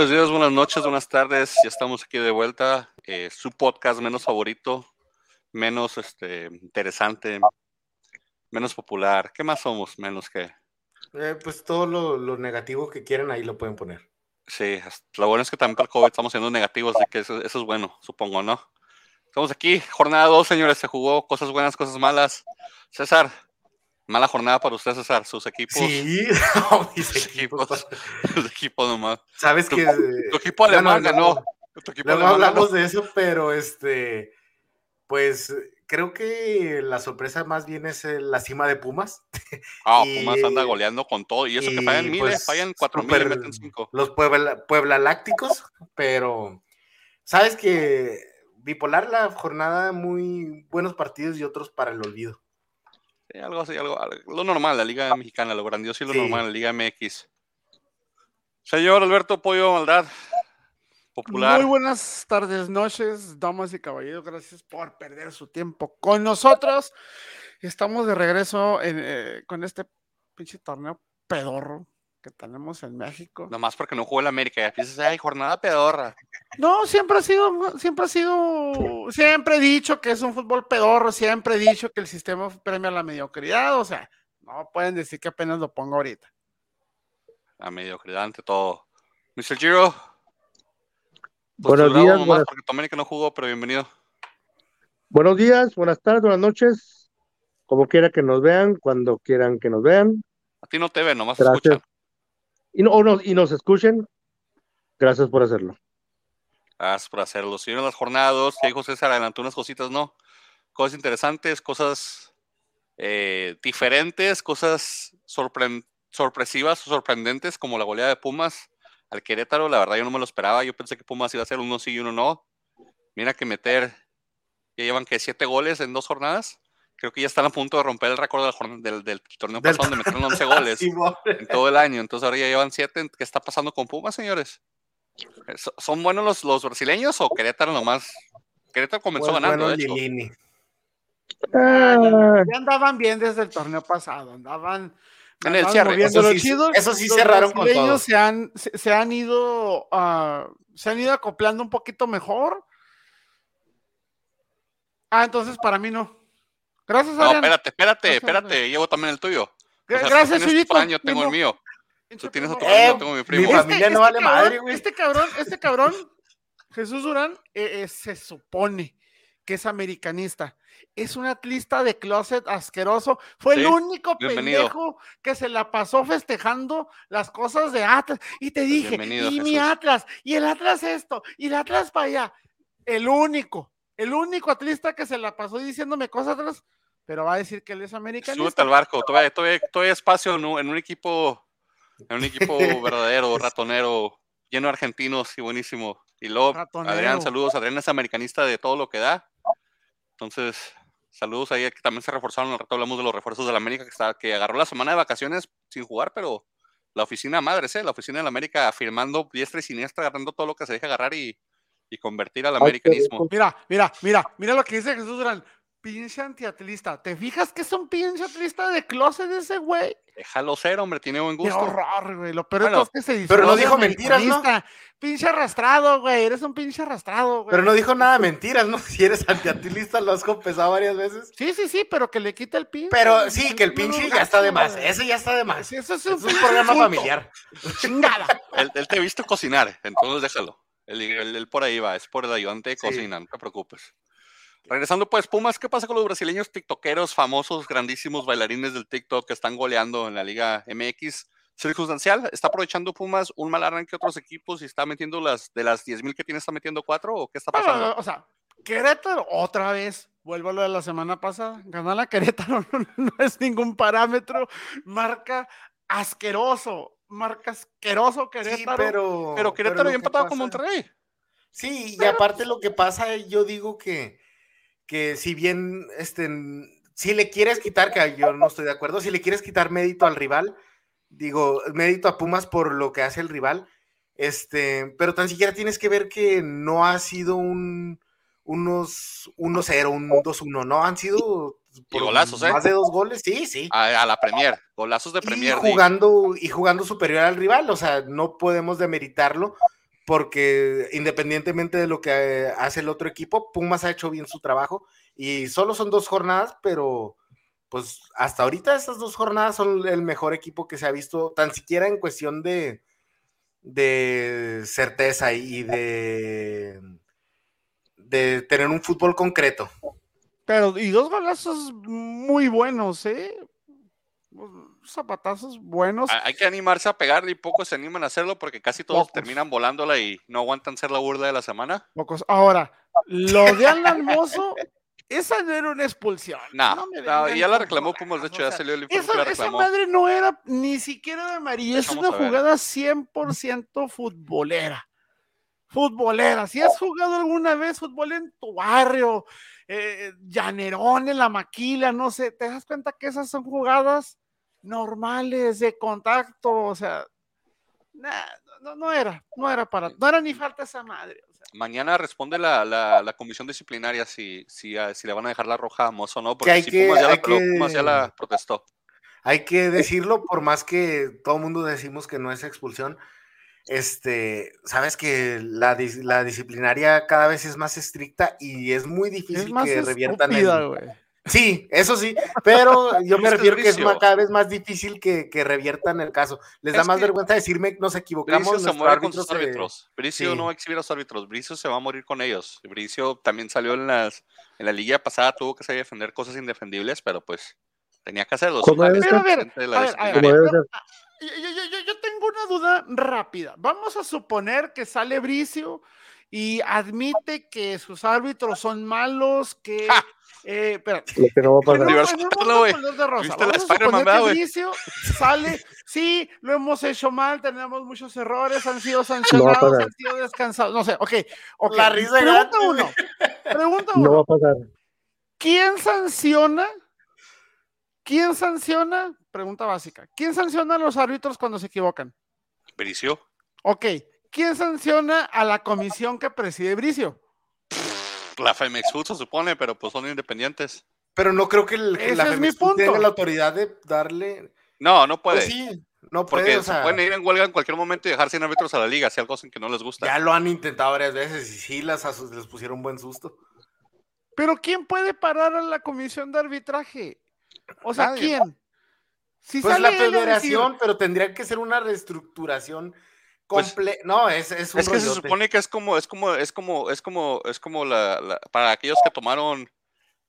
Buenos días, buenas noches, buenas tardes. Ya estamos aquí de vuelta. Eh, su podcast menos favorito, menos este, interesante, menos popular. ¿Qué más somos? Menos que. Eh, pues todo lo, negativo que quieran ahí lo pueden poner. Sí, lo bueno es que también para el COVID estamos siendo negativos, así que eso, es bueno, supongo, ¿no? Estamos aquí, jornada 2, señores. Se jugó cosas buenas, cosas malas. César, Mala jornada para usted, César. Sus equipos. Sí, mis equipos. Sus equipos nomás. Sabes que. Tu equipo alemán ganó. No, hablamos de eso, pero este. Pues creo que la sorpresa más bien es la cima de Pumas. Ah, Pumas anda goleando con todo. Y eso que fallan miles, pues, fallan cuatro mil, meten cinco. Los Puebla, Puebla Lácticos, pero. Sabes que bipolar la jornada, muy buenos partidos y otros para el olvido algo así, algo, lo normal, la Liga Mexicana, lo grandioso y lo normal, la Liga MX. Señor Alberto Pollo Maldad, popular. Muy buenas tardes, noches, damas y caballeros. Gracias por perder su tiempo con nosotros. Estamos de regreso eh, con este pinche torneo pedorro que tenemos en México. Nomás porque no jugó el América, ya piensas, ay, jornada pedorra. No, siempre ha sido, siempre ha sido, siempre he dicho que es un fútbol pedorro, siempre he dicho que el sistema premia la mediocridad, o sea, no pueden decir que apenas lo pongo ahorita. La mediocridad ante todo. Mr. Giro. Buenos días. Buenas... Porque tu América no jugó, pero bienvenido. Buenos días, buenas tardes, buenas noches. Como quiera que nos vean, cuando quieran que nos vean. A ti no te ven, nomás escuchan y, no, y nos escuchen, gracias por hacerlo. Gracias por hacerlo. Si las jornadas, que José se adelantó unas cositas, ¿no? Cosas interesantes, cosas eh, diferentes, cosas sorpresivas o sorprendentes, como la goleada de Pumas al Querétaro. La verdad, yo no me lo esperaba. Yo pensé que Pumas iba a ser uno sí y uno no. Mira que meter, ya llevan que siete goles en dos jornadas creo que ya están a punto de romper el récord del, del, torneo pasado donde metieron 11 goles en todo el año. Entonces ahora ya llevan 7. ¿Qué está pasando con Pumas, señores? Eh, ¿Son buenos los, los brasileños o Querétaro nomás? Querétaro comenzó pues ganando, de hecho. Ah, ya andaban bien desde el torneo pasado, andaban en el cierre. Eso sí, eso sí cerraron con todo. Se han, se, han ido uh, se han ido acoplando un poquito mejor. Ah, entonces para mí no. Gracias, No, espérate, espérate, espérate, llevo también el tuyo. Gracias, o Yo tengo el mío. Tú tienes otro eh, tengo mi primo. Mi familia no vale madre, güey. Este cabrón, este cabrón, Jesús Durán, eh, eh, se supone que es americanista. Es un atlista de closet asqueroso. Fue el único pendejo que se la pasó festejando las cosas de Atlas. Y te dije, y mi Atlas, y el Atlas esto, y el Atlas para allá. El único, el único atlista que se la pasó diciéndome cosas atrás pero va a decir que él es americanista. Súbete al barco, todavía, todavía, espacio en un, equipo, en un equipo verdadero, ratonero, lleno de argentinos y buenísimo. Y luego, Adrián, saludos. Adrián es americanista de todo lo que da. Entonces, saludos ahí que también se reforzaron. Al rato hablamos de los refuerzos de la América que, está, que agarró la semana de vacaciones sin jugar, pero la oficina madre, ¿eh? la oficina de la América firmando diestra y siniestra, agarrando todo lo que se deja agarrar y, y convertir al americanismo. Mira, mira, mira, mira lo que dice Jesús Durán pinche antiatlista. ¿Te fijas que es un pinche atlista de closet ese güey? Déjalo ser, hombre, tiene buen gusto. Qué horror, güey. Lo peor es que se Pero no dijo mentiras, ¿no? Pinche arrastrado, güey. Eres un pinche arrastrado, güey. Pero no dijo nada de mentiras, ¿no? Si eres antiatlista, lo has confesado varias veces. Sí, sí, sí, pero que le quita el pinche. Pero sí, que el pinche ya está de más. Ese ya está de más. Eso es un, problema familiar. Chingada. él, te ha visto cocinar, entonces déjalo. Él, por ahí va, es por el ayudante de cocina, no te preocupes. Regresando pues, Pumas, ¿qué pasa con los brasileños tiktokeros famosos, grandísimos bailarines del TikTok que están goleando en la Liga MX? Circunstancial, ¿está aprovechando Pumas un mal arranque otros equipos y está metiendo las de las 10.000 que tiene, está metiendo cuatro o qué está pasando? o sea, Querétaro otra vez, vuelvo a lo de la semana pasada, ganar la Querétaro no, es ningún parámetro, marca asqueroso, marca asqueroso Querétaro. pero, pero Querétaro había empatado con Monterrey. Sí, y aparte lo que pasa, yo digo que que si bien este, si le quieres quitar, que yo no estoy de acuerdo, si le quieres quitar mérito al rival, digo, mérito a Pumas por lo que hace el rival, este, pero tan siquiera tienes que ver que no ha sido un unos 1-0, un 2-1, no, han sido golazos, ¿eh? más de dos goles, sí, sí. A, la Premier, golazos de Premier. Y jugando, y jugando superior al rival, o sea, no podemos demeritarlo, porque independientemente de lo que eh, hace el otro equipo, Pumas ha hecho bien su trabajo y solo son dos jornadas, pero pues hasta ahorita esas dos jornadas son el mejor equipo que se ha visto, tan siquiera en cuestión de, de certeza y de, de tener un fútbol concreto. Pero, y dos golazos muy buenos, ¿eh? Zapatazos buenos. Hay que animarse a pegarle y pocos se animan a hacerlo porque casi todos terminan volándola y no aguantan ser la burda de la semana. Pocos. Ahora, lo de Alan Mozo esa no era una expulsión. No, no, ya la reclamó Pumas, de hecho, ya salió el informe esa, esa madre no era ni siquiera de amarilla, es una jugada 100% futbolera. Futbolera. Si has jugado alguna vez fútbol en tu barrio, eh, llanerón en la maquila, no sé, te das cuenta que esas son jugadas normales de contacto, o sea, no, no era, no era para, no era ni falta esa madre. Mañana responde la, la, comisión disciplinaria si, si, ah, si, le van a dejar la roja a Mozo o no, porque si Pumas, ya la, protestó. Hay que decirlo, por más que todo el mundo decimos que no es expulsión, este, sabes que la, la, disciplinaria cada vez es más estricta y es muy difícil que reviertan el, Sí, eso sí, pero yo me refiero que es cada vez más difícil que, que reviertan el caso. Les da más vergüenza decirme nos equivocamos. Bricio se muere con sus árbitros. Bricio no va a exhibir a sus árbitros. Bricio se va a morir con ellos. Bricio también salió en las en la liga pasada, tuvo que salir a defender cosas indefendibles, pero pues tenía que hacerlo. Pero a ver, a ver, a ver, yo, yo, yo, tengo una duda rápida. Vamos a suponer que sale Bricio y admite que sus árbitros son malos, que eh, espera. Lo que no va a pasar. sale, sí, lo hemos hecho mal, tenemos muchos errores, han sido sancionados, han sido descansados. No sé, ok. okay. La risa Pregunta uno. Pregunta uno. No va a pasar. ¿Quién sanciona? ¿Quién sanciona? Pregunta básica. ¿Quién sanciona a los árbitros cuando se equivocan? Bricio. Ok. ¿Quién sanciona a la comisión que preside Bricio? La Femex se supone, pero pues son independientes. Pero no creo que la Femex tenga la autoridad de darle. No, no puede. Pues sí, no puede. Porque se pueden ir en huelga en cualquier momento y dejar sin árbitros a la liga, si algo en que no les gusta. Ya lo han intentado varias veces y sí las, les pusieron buen susto. Pero ¿quién puede parar a la comisión de arbitraje? O sea, ¿quién? Si pues la federación, pero tendría que ser una reestructuración pues, no, es, es, es que se supone que es como, es como, es como, es como, es como la, para aquellos que tomaron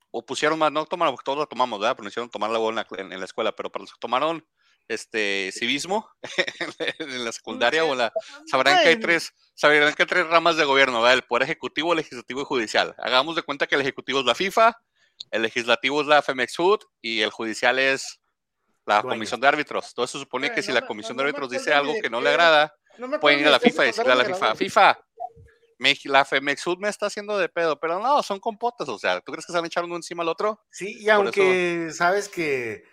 o pusieron más, no tomaron, porque todos la tomamos, ¿verdad? Pero no hicieron tomar la en, en, la escuela, pero para los que tomaron este civismo en la secundaria o la sabrán que hay tres, sabrán que hay tres ramas de gobierno, ¿verdad? El poder ejecutivo, legislativo y judicial. Hagamos de cuenta que el ejecutivo es la FIFA, el legislativo es la FEMEXUD y el judicial es la comisión de árbitros. Entonces se supone que si la comisión de árbitros dice algo que no le agrada, pueden ir a la FIFA y decirle a la FIFA, FIFA, la Femexud me está haciendo de pedo, pero no, son compotas, o sea, ¿tú crees que se van a echar uno encima al otro? Sí, y aunque sabes que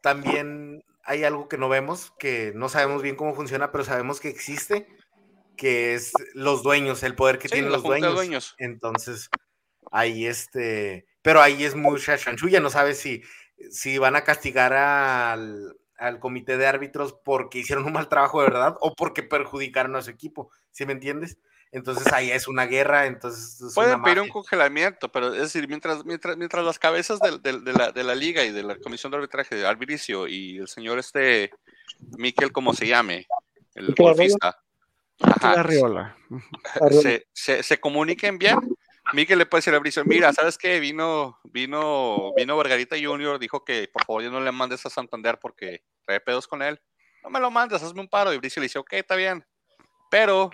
también hay algo que no vemos, que no sabemos bien cómo funciona, pero sabemos que existe, que es los dueños, el poder que tienen los dueños. Entonces, ahí este, pero ahí es mucha chanchulla, no sabes si, si van a castigar al, al comité de árbitros porque hicieron un mal trabajo de verdad o porque perjudicaron a su equipo, ¿sí me entiendes? Entonces ahí es una guerra, entonces... Pueden pedir un congelamiento, pero es decir, mientras, mientras, mientras las cabezas de, de, la, de, la, liga y de la comisión de arbitraje, de Alviricio y el señor este, Miquel, como se llame, el golfista, se, se, se comuniquen bien, Miguel le puede decir a Bricio, mira, ¿sabes qué? Vino, vino, vino Vergarita Junior, dijo que por favor yo no le mandes a Santander porque trae pedos con él. No me lo mandes, hazme un paro. Y Bricio le dice, ok, está bien. Pero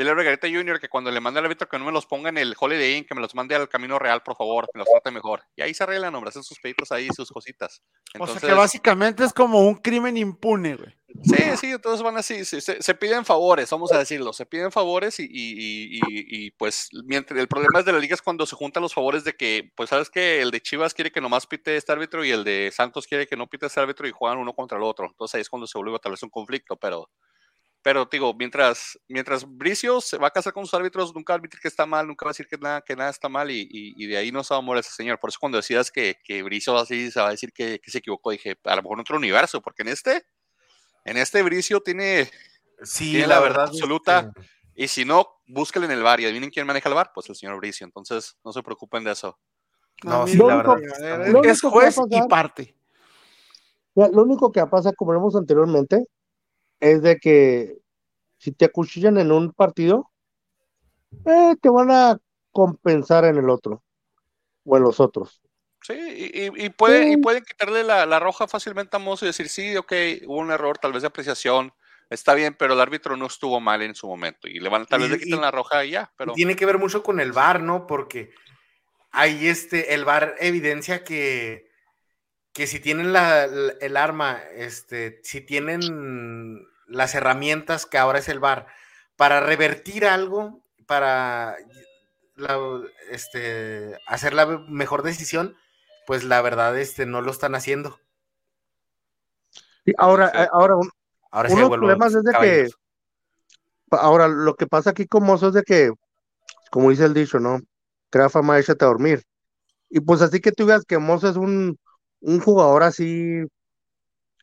Dile a Margarita Junior que cuando le mande al árbitro que no me los ponga en el Holiday Inn, que me los mande al camino real, por favor, que me los trate mejor. Y ahí se arreglan, hombre, hacen sus peditos ahí, sus cositas. Entonces, o sea que básicamente es como un crimen impune, güey. Sí, sí, todos van así, se, piden favores, vamos a decirlo, se piden favores y, y, y, y, pues mientras el problema es de la liga es cuando se juntan los favores de que, pues sabes que el de Chivas quiere que nomás pite este árbitro y el de Santos quiere que no pite este árbitro y juegan uno contra el otro. Entonces ahí es cuando se vuelve tal vez un conflicto, pero pero digo, mientras, mientras Bricio se va a casar con sus árbitros, nunca va a admitir que está mal, nunca va a decir que nada, que nada está mal y, y, de ahí no se va a morir ese señor. Por eso cuando decías que, que Bricio así se va a decir que, que, se equivocó, dije, a lo mejor en otro universo, porque en este, en este Bricio tiene, sí, la, verdad, absoluta. Y si no, búsquenle en el bar y adivinen quién maneja el bar, pues el señor Bricio. Entonces, no se preocupen de eso. No, sí, la verdad. Es juez y parte. Lo único que pasa, como vimos anteriormente, es de que si te acuchillan en un partido, eh, te van a compensar en el otro o en los otros. Sí, y, y, pueden quitarle la, roja fácilmente a Mozo y decir, sí, ok, hubo un error tal vez de apreciación, está bien, pero el árbitro no estuvo mal en su momento y le van, tal vez le quitan la roja y ya. Pero... Tiene que ver mucho con el VAR, ¿no? Porque ahí este, el VAR evidencia que, que si tienen la, el arma, este, si tienen las herramientas que ahora es el VAR para revertir algo, para este, hacer la mejor decisión, pues la verdad este, no lo están haciendo. ahora, eh, ahora, ahora uno de los problemas es de que ahora lo que pasa aquí con Mozo es de que, como dice el dicho, ¿no? Crea fama, échate a dormir. Y pues así que tú veas que Mozo es un, un jugador así,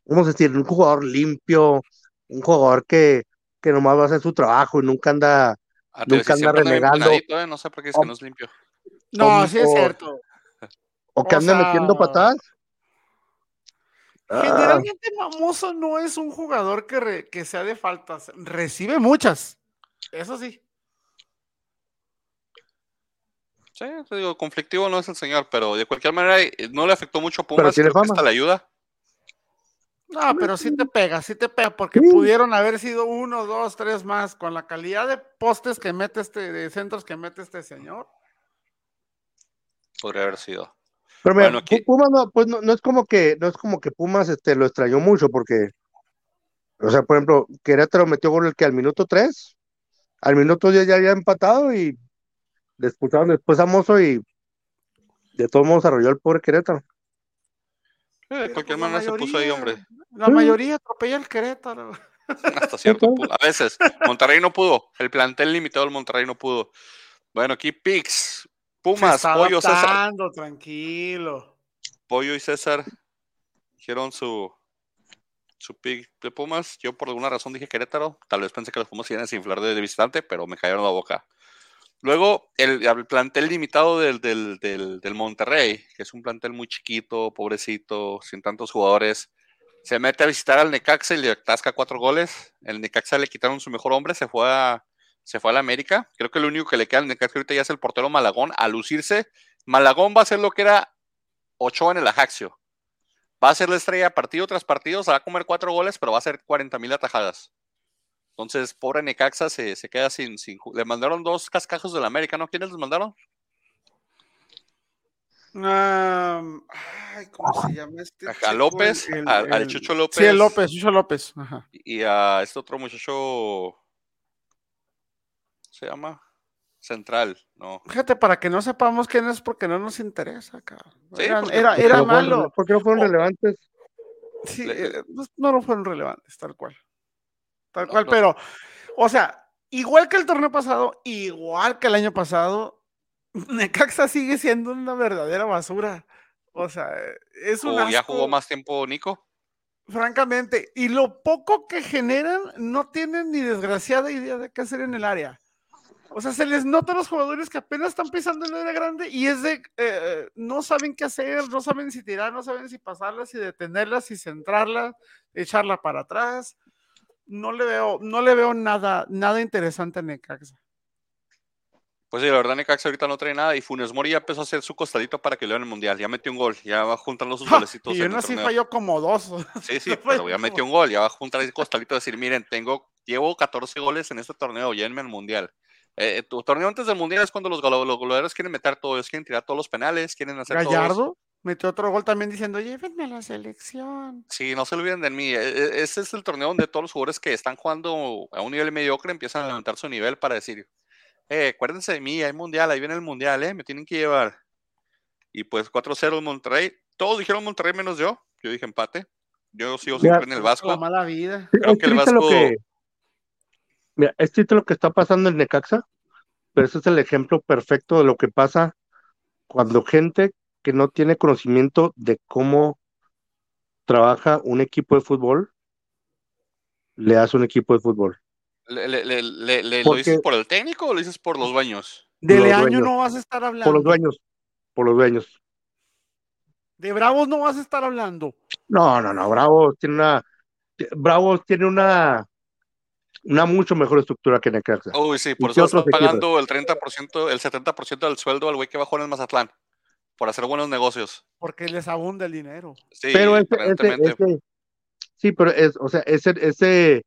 vamos a decir, un jugador limpio, un jugador que, que nomás va a hacer su trabajo y nunca anda, ah, nunca anda renegando. ¿eh? No sé por qué es que no es limpio. No, sí es cierto. O que anda metiendo patadas. Ah. Generalmente Mamoso no es un jugador que, que sea de faltas, recibe muchas. Eso sí. Sí, te digo, conflictivo no es el señor, pero de cualquier manera eh, no le afectó mucho a Pumas, creo que hasta la ayuda. No, pero sí te pega, sí te pega, porque pudieron haber sido uno, dos, tres más, con la calidad de postes que mete este, de centros que mete este señor. Podría haber sido. Pero mira, Pumas no, pues no, es como que, no es como que Pumas este, lo extrañó mucho, porque, o sea, por ejemplo, Querétaro metió gol el que al minuto tres, al minuto 10 ya había empatado y disputaron después a Mozo y de todos modos arrolló el pobre Querétaro. De cualquier pues manera se puso ahí, hombre. La mayoría atropella el Querétaro. Hasta cierto punto. A veces, Monterrey no pudo. El plantel limitado del Monterrey no pudo. Bueno, aquí Pix, Pumas, Pollo, César. tranquilo. Pollo y César dijeron su, su pick de Pumas. Yo por alguna razón dije Querétaro. Tal vez pensé que los Pumas iban a desinflar de visitante, pero me cayeron la boca. Luego, el, plantel limitado del, del, Monterrey, que es un plantel muy chiquito, pobrecito, sin tantos jugadores, se mete a visitar al Necaxa y le atasca cuatro goles. El Necaxa le quitaron su mejor hombre, se fue a, se fue a la América. Creo que lo único que le queda al Necaxa ahorita ya es el portero Malagón, a lucirse. Malagón va a ser lo que era Ochoa en el Ajaxio. Va a ser la estrella partido tras partido, se va a comer cuatro goles, pero va a ser 40 mil atajadas. Entonces, pobre Necaxa se, se queda sin, sin, Le mandaron dos cascajos del América, ¿no? ¿Quiénes les mandaron? ay, ¿cómo se llama este? A López, al Chucho López. Sí, el López, Chucho López. Ajá. Y a este otro muchacho. ¿Se llama? Central, ¿no? Fíjate, para que no sepamos quién es, porque no nos interesa, cabrón. era, era, malo. ¿Por qué no fueron relevantes? Sí, eh, no, no fueron relevantes, tal cual. Tal cual, pero, o sea, igual que el torneo pasado, igual que el año pasado, Necaxa sigue siendo una verdadera basura. O sea, es un. ¿O ya jugó más tiempo Nico? Francamente, y lo poco que generan, no tienen ni desgraciada idea de qué hacer en el área. O sea, se les nota a los jugadores que apenas están pisando en el área grande y es de, eh, no saben qué hacer, no saben si tirar, no saben si pasarlas, si detenerlas, si centrarlas, echarla para atrás no le veo, no le veo nada, nada interesante a Necaxa. Pues sí, la verdad Necaxa ahorita no trae nada y Funes Mori ya empezó a hacer su costadito para que le den el mundial. Ya metió un gol, ya va juntando sus golecitos. y aún así falló como dos. Sí, sí, pero ya metió un gol, ya va a juntar el costadito y decir, miren, tengo, llevo 14 goles en este torneo, llévenme el mundial. Eh, tu torneo antes del mundial es cuando los, goleadores quieren meter todo, ellos quieren tirar todos los penales, quieren hacer Gallardo metió otro gol también diciendo, llévenme a la selección. Sí, no se olviden de mí. E, e, ese es el torneo donde todos los jugadores que están jugando a un nivel mediocre empiezan a levantar su nivel para decir, eh, acuérdense de mí, hay mundial, ahí viene el mundial, eh, me tienen que llevar. Y pues 4-0 Monterrey. Todos dijeron Monterrey menos yo. Yo dije empate. Yo sigo siempre en el Vasco. La mala vida. Creo que el Vasco... Mira, es lo que está pasando en Necaxa, pero ese es el ejemplo perfecto de lo que pasa cuando gente que no tiene conocimiento de cómo trabaja un equipo de fútbol, le hace un equipo de fútbol. ¿Lo dices por el técnico o lo dices por los dueños? De año no vas a estar hablando. Por los dueños. Por los dueños. De Bravos no vas a estar hablando. No, no, no. Bravos tiene una. Bravos tiene una. Una mucho mejor estructura que Necaxa. Uy, sí, por eso están pagando el 30%, el 70% del sueldo al güey que bajó en el Mazatlán. Por hacer buenos negocios. Porque les abunda el dinero. Sí, pero ese, sí, pero es, o sea, ese, ese,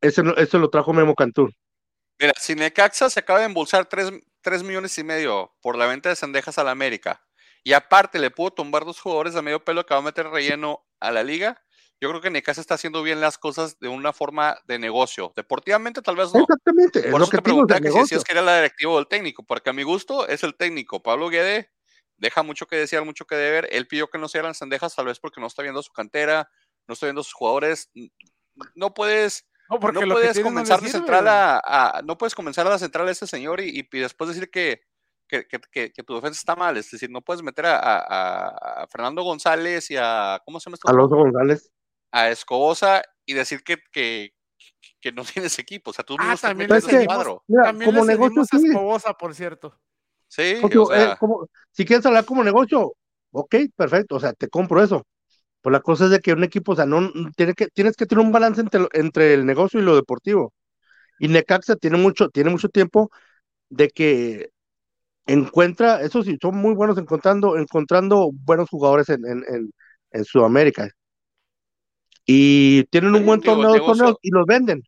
ese, eso lo trajo Memo Cantú. Mira, si Necaxa se acaba de embolsar 3, millones y medio por la venta de Sendejas a la América, y aparte le pudo tumbar dos jugadores de medio pelo que va a meter relleno a la liga, yo creo que Necaxa está haciendo bien las cosas de una forma de negocio. Deportivamente tal vez no. Exactamente. Por eso te pregunté que si, es que era la directiva o el técnico, porque a mi gusto es el técnico. Pablo Guede deja mucho que desear, mucho que deber. Él pidió que no se hagan Sendejas tal vez porque no está viendo su cantera, no está viendo sus jugadores. No puedes no, puedes comenzar de central a, no puedes comenzar a la central a ese señor y, después decir que, que, tu defensa está mal. Es decir, no puedes meter a, Fernando González y a ¿cómo se llama esto? Alonso González. A Escobosa y decir que, que, no tienes equipo. O sea, tú ah, también le el cuadro. también como negocio a Escobosa, por cierto. Sí, o sea, eh, si quieres hablar como negocio, ok, perfecto, o sea, te compro eso. Pues la cosa es de que un equipo, o sea, no tiene que, tienes que tener un balance entre, entre el negocio y lo deportivo. Y Necaxa tiene mucho, tiene mucho tiempo de que encuentra, eso sí, son muy buenos encontrando, encontrando buenos jugadores en, en, en, Sudamérica. Y tienen un buen torneo, y los venden.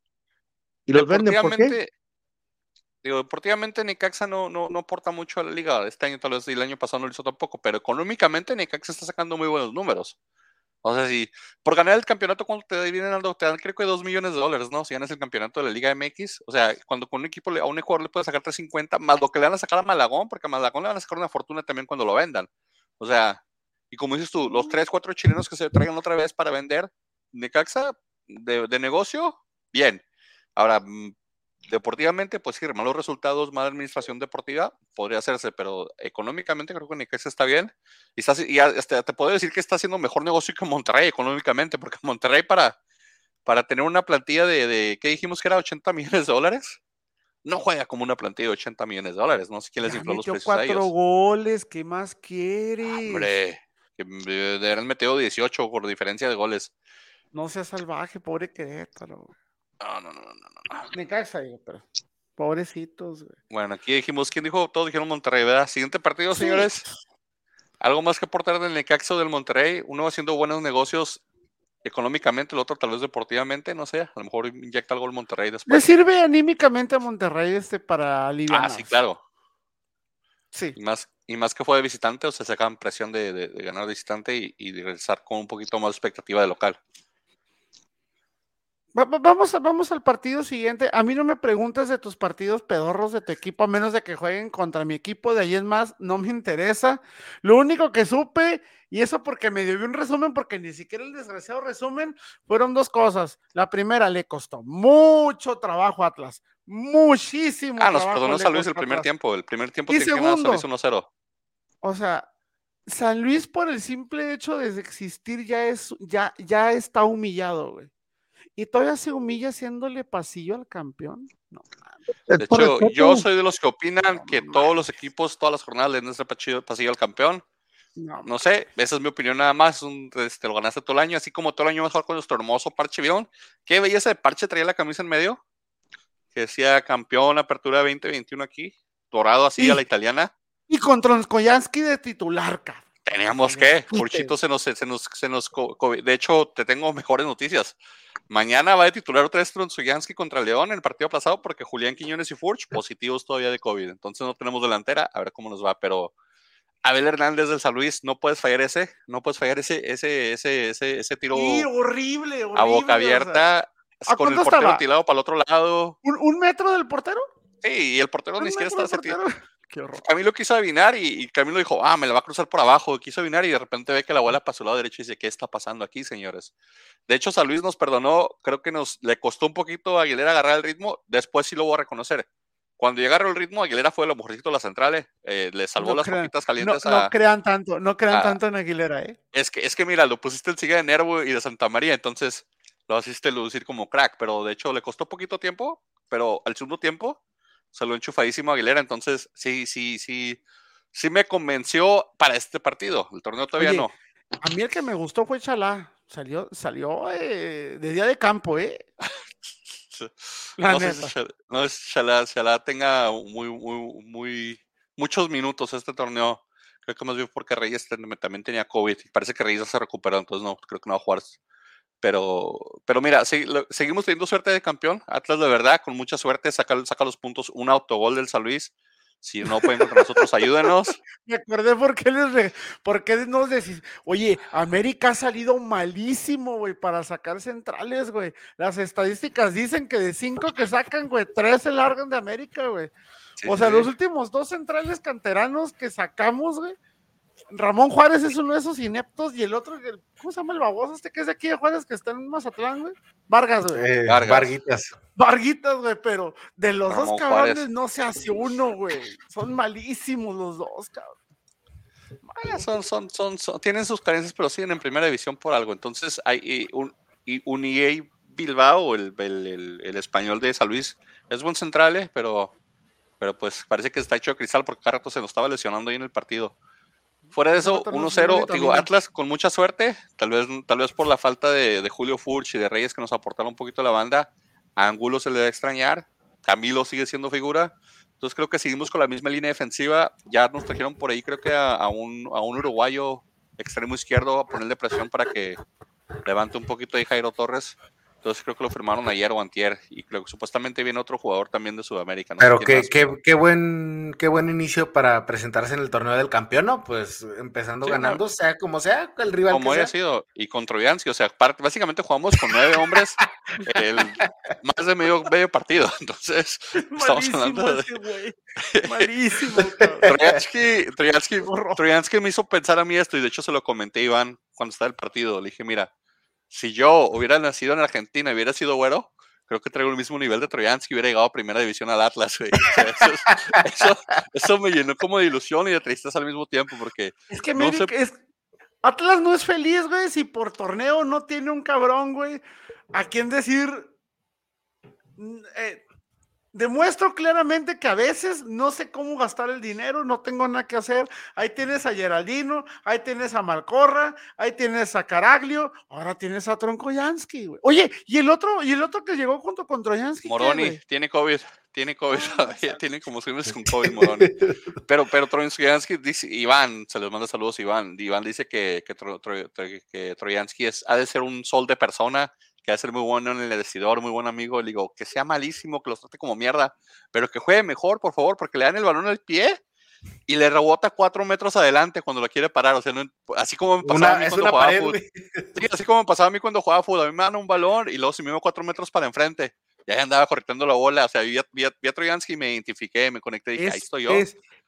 Y los venden, ¿por qué? Digo, deportivamente Necaxa no, no, no aporta mucho a la liga. Este año tal vez y el año pasado no lo hizo tampoco, pero económicamente Necaxa está sacando muy buenos números. O sea, si por ganar el campeonato, ¿cuánto te dividen, Aldo? Te dan creo que 2 millones de dólares, ¿no? Si ganas el campeonato de la Liga MX. O sea, cuando con un equipo, a un jugador le puede sacar 350, más lo que le van a sacar a Malagón, porque a Malagón le van a sacar una fortuna también cuando lo vendan. O sea, y como dices tú, los 3, 4 chilenos que se traigan otra vez para vender, Necaxa, de, de negocio, bien. Ahora, mm, deportivamente, pues sí, malos resultados, mala administración deportiva, podría hacerse, pero económicamente creo que Necaxa está bien. Y, está, y hasta te puedo decir que está haciendo mejor negocio que Monterrey económicamente, porque Monterrey para, para tener una plantilla de, de, ¿qué dijimos que era 80 millones de dólares? No juega como una plantilla de 80 millones de dólares, no sé quién les infló los precios cuatro a ellos. goles, ¿qué más quieres? Hombre, deberían metido 18 por diferencia de goles. No sea salvaje, pobre Querétaro. No, no, no, no, no. Necaxa, pero. Pobrecitos, güey. Bueno, aquí dijimos, ¿quién dijo? Todos dijeron Monterrey, ¿verdad? Siguiente partido, señores. ¿Algo más que aportar del Necaxa del Monterrey? Uno haciendo buenos negocios económicamente, el otro tal vez deportivamente, no sé, a lo mejor inyecta algo el Monterrey después. ¿Le sirve anímicamente a Monterrey este para aliviar? Ah, sí, claro. Sí. Y más, y más que fue de visitante, o se sacan presión de, ganar de visitante y, y regresar con un poquito más de expectativa de local. Vamos, vamos al partido siguiente. A mí no me preguntes de tus partidos pedorros de tu equipo, a menos de que jueguen contra mi equipo. De ahí es más, no me interesa. Lo único que supe, y eso porque me dio un resumen, porque ni siquiera el desgraciado resumen, fueron dos cosas. La primera, le costó mucho trabajo a Atlas. Muchísimo. Ah, nos perdonó San Luis el primer tiempo. El primer tiempo y segundo, San Luis 1-0. O sea, San Luis por el simple hecho de existir ya es, ya, ya está humillado, güey y todavía se humilla haciéndole pasillo al campeón. No, de hecho, yo soy de los que opinan que todos los equipos, todas las jornadas le den ese pasillo, al campeón. No, sé, esa es mi opinión nada más. te este, lo ganaste todo el año, así como todo el año mejor con nuestro hermoso parche. ¿Vieron qué belleza de parche traía la camisa en medio? Que decía campeón, apertura 2021 aquí, dorado así a la italiana. Y con Tronskoyansky de titular, cabrón. Teníamos que, Furchito se nos, se nos, se nos, de hecho, te tengo mejores noticias. Mañana va a titular otra vez Tronsuyansky contra León en el partido pasado porque Julián Quiñones y Furch positivos todavía de COVID. Entonces no tenemos delantera, a ver cómo nos va. Pero Abel Hernández del San Luis, no puedes fallar ese, no puedes fallar ese, ese, ese, ese, ese tiro. horrible, horrible. A boca abierta, con el portero tirado para el otro lado. ¿Un, metro del portero? Sí, y el portero ni siquiera está Camilo quiso adivinar y, Camilo dijo, ah, me la va a cruzar por abajo. Quiso adivinar y de repente ve que la bola pasó al lado derecho y dice, ¿qué está pasando aquí, señores? De hecho, San Luis nos perdonó, creo que nos le costó un poquito a Aguilera agarrar el ritmo, después sí lo voy a reconocer. Cuando llegaron el ritmo, Aguilera fue lo mejorcito de las centrales, eh, le salvó las poquitas calientes no, no, crean tanto, no crean tanto en Aguilera, ¿eh? Es que, es que mira, lo pusiste el sigue de Nervo y de Santa María, entonces lo hiciste lucir como crack, pero de hecho le costó poquito tiempo, pero al segundo tiempo se lo enchufadísimo Aguilera, entonces sí, sí, sí, sí me convenció para este partido, el torneo todavía no. A mí el que me gustó fue Chalá, salió, salió eh, de día de campo, ¿eh? no, sé si no Chalá, tenga muy, muy, muy, muchos minutos este torneo. Creo que más bien porque Reyes también tenía COVID y parece que Reyes se recuperó, entonces no, creo que no va a jugar pero, pero mira, seguimos teniendo suerte de campeón. Atlas de verdad, con mucha suerte, saca, saca los puntos, un autogol del San Luis. Si no pueden contra nosotros, ayúdenos. Me acordé por qué, les por qué nos decís, oye, América ha salido malísimo, güey, para sacar centrales, güey. Las estadísticas dicen que de cinco que sacan, güey, tres se largan de América, güey. o sea, los últimos dos centrales canteranos que sacamos, güey, Ramón Juárez es uno de esos ineptos y el otro, ¿cómo se llama el baboso este que es de aquí de Juárez que está en Mazatlán, güey? Vargas, güey. Eh, Varguitas. Varguitas, güey, pero de los dos cabrones no se hace uno, güey. Son malísimos los dos, cabrón. son, son, son, son, tienen sus carencias, pero siguen en primera división por algo. Entonces hay un, un EA Bilbao, el, el, el, español de San Luis, es buen central, eh, pero, pero pues parece que está hecho de cristal porque cada rato se nos estaba lesionando ahí en el partido. Fuera de eso, 1-0, digo, Atlas con mucha suerte, tal vez, tal vez por la falta de, Julio Furch y de Reyes que nos aportaron un poquito la banda, a Angulo se le va a extrañar, Camilo sigue siendo figura, entonces creo que seguimos con la misma línea defensiva, ya nos trajeron por ahí creo que a, un, a un uruguayo extremo izquierdo a ponerle presión para que levante un poquito de Jairo Torres, entonces creo que lo firmaron ayer o antier y creo que supuestamente viene otro jugador también de Sudamérica. Pero qué, qué, buen, qué buen inicio para presentarse en el torneo del campeón, ¿no? Pues empezando ganando, sea como sea, el rival como haya sido, y con Troyansky, o sea, básicamente jugamos con nueve hombres el, más de medio, medio partido, entonces estamos hablando de... Malísimo, Troyansky, me hizo pensar a mí esto y de hecho se lo comenté a Iván cuando estaba el partido, le dije, mira, si yo hubiera nacido en Argentina y hubiera sido güero, creo que traigo el mismo nivel de Troyansky y hubiera llegado a primera división al Atlas, eso, me llenó como de ilusión y de tristeza al mismo tiempo, porque... Es que Atlas no es feliz, güey, si por torneo no tiene un cabrón, güey. ¿A quién decir? Eh, demuestro claramente que a veces no sé cómo gastar el dinero, no tengo nada que hacer. Ahí tienes a Geraldino, ahí tienes a Malcorra, ahí tienes a Caraglio, ahora tienes a Troncoyansky, güey. Oye, y el otro, y el otro que llegó junto con Troyansky. Moroni, tiene COVID, tiene COVID ah, tiene como meses con COVID, Moroni. Pero, pero Troyansky dice, Iván, se les manda saludos, Iván. Iván dice que, que, Troyansky es, ha de ser un sol de persona que va a ser muy bueno en el vestidor, muy buen amigo. Le digo, que sea malísimo, que los trate como mierda, pero que juegue mejor, por favor, porque le dan el balón al pie y le rebota cuatro metros adelante cuando lo quiere parar. O sea, así como me pasaba a mí cuando jugaba fútbol. Sí, así como me pasaba a mí cuando jugaba fútbol. A mí me dan un balón y luego si me veo cuatro metros para enfrente. Ya andaba corriendo la bola. O sea, vi a, vi a, Troyansky y me identifiqué, me conecté y dije, ahí estoy yo.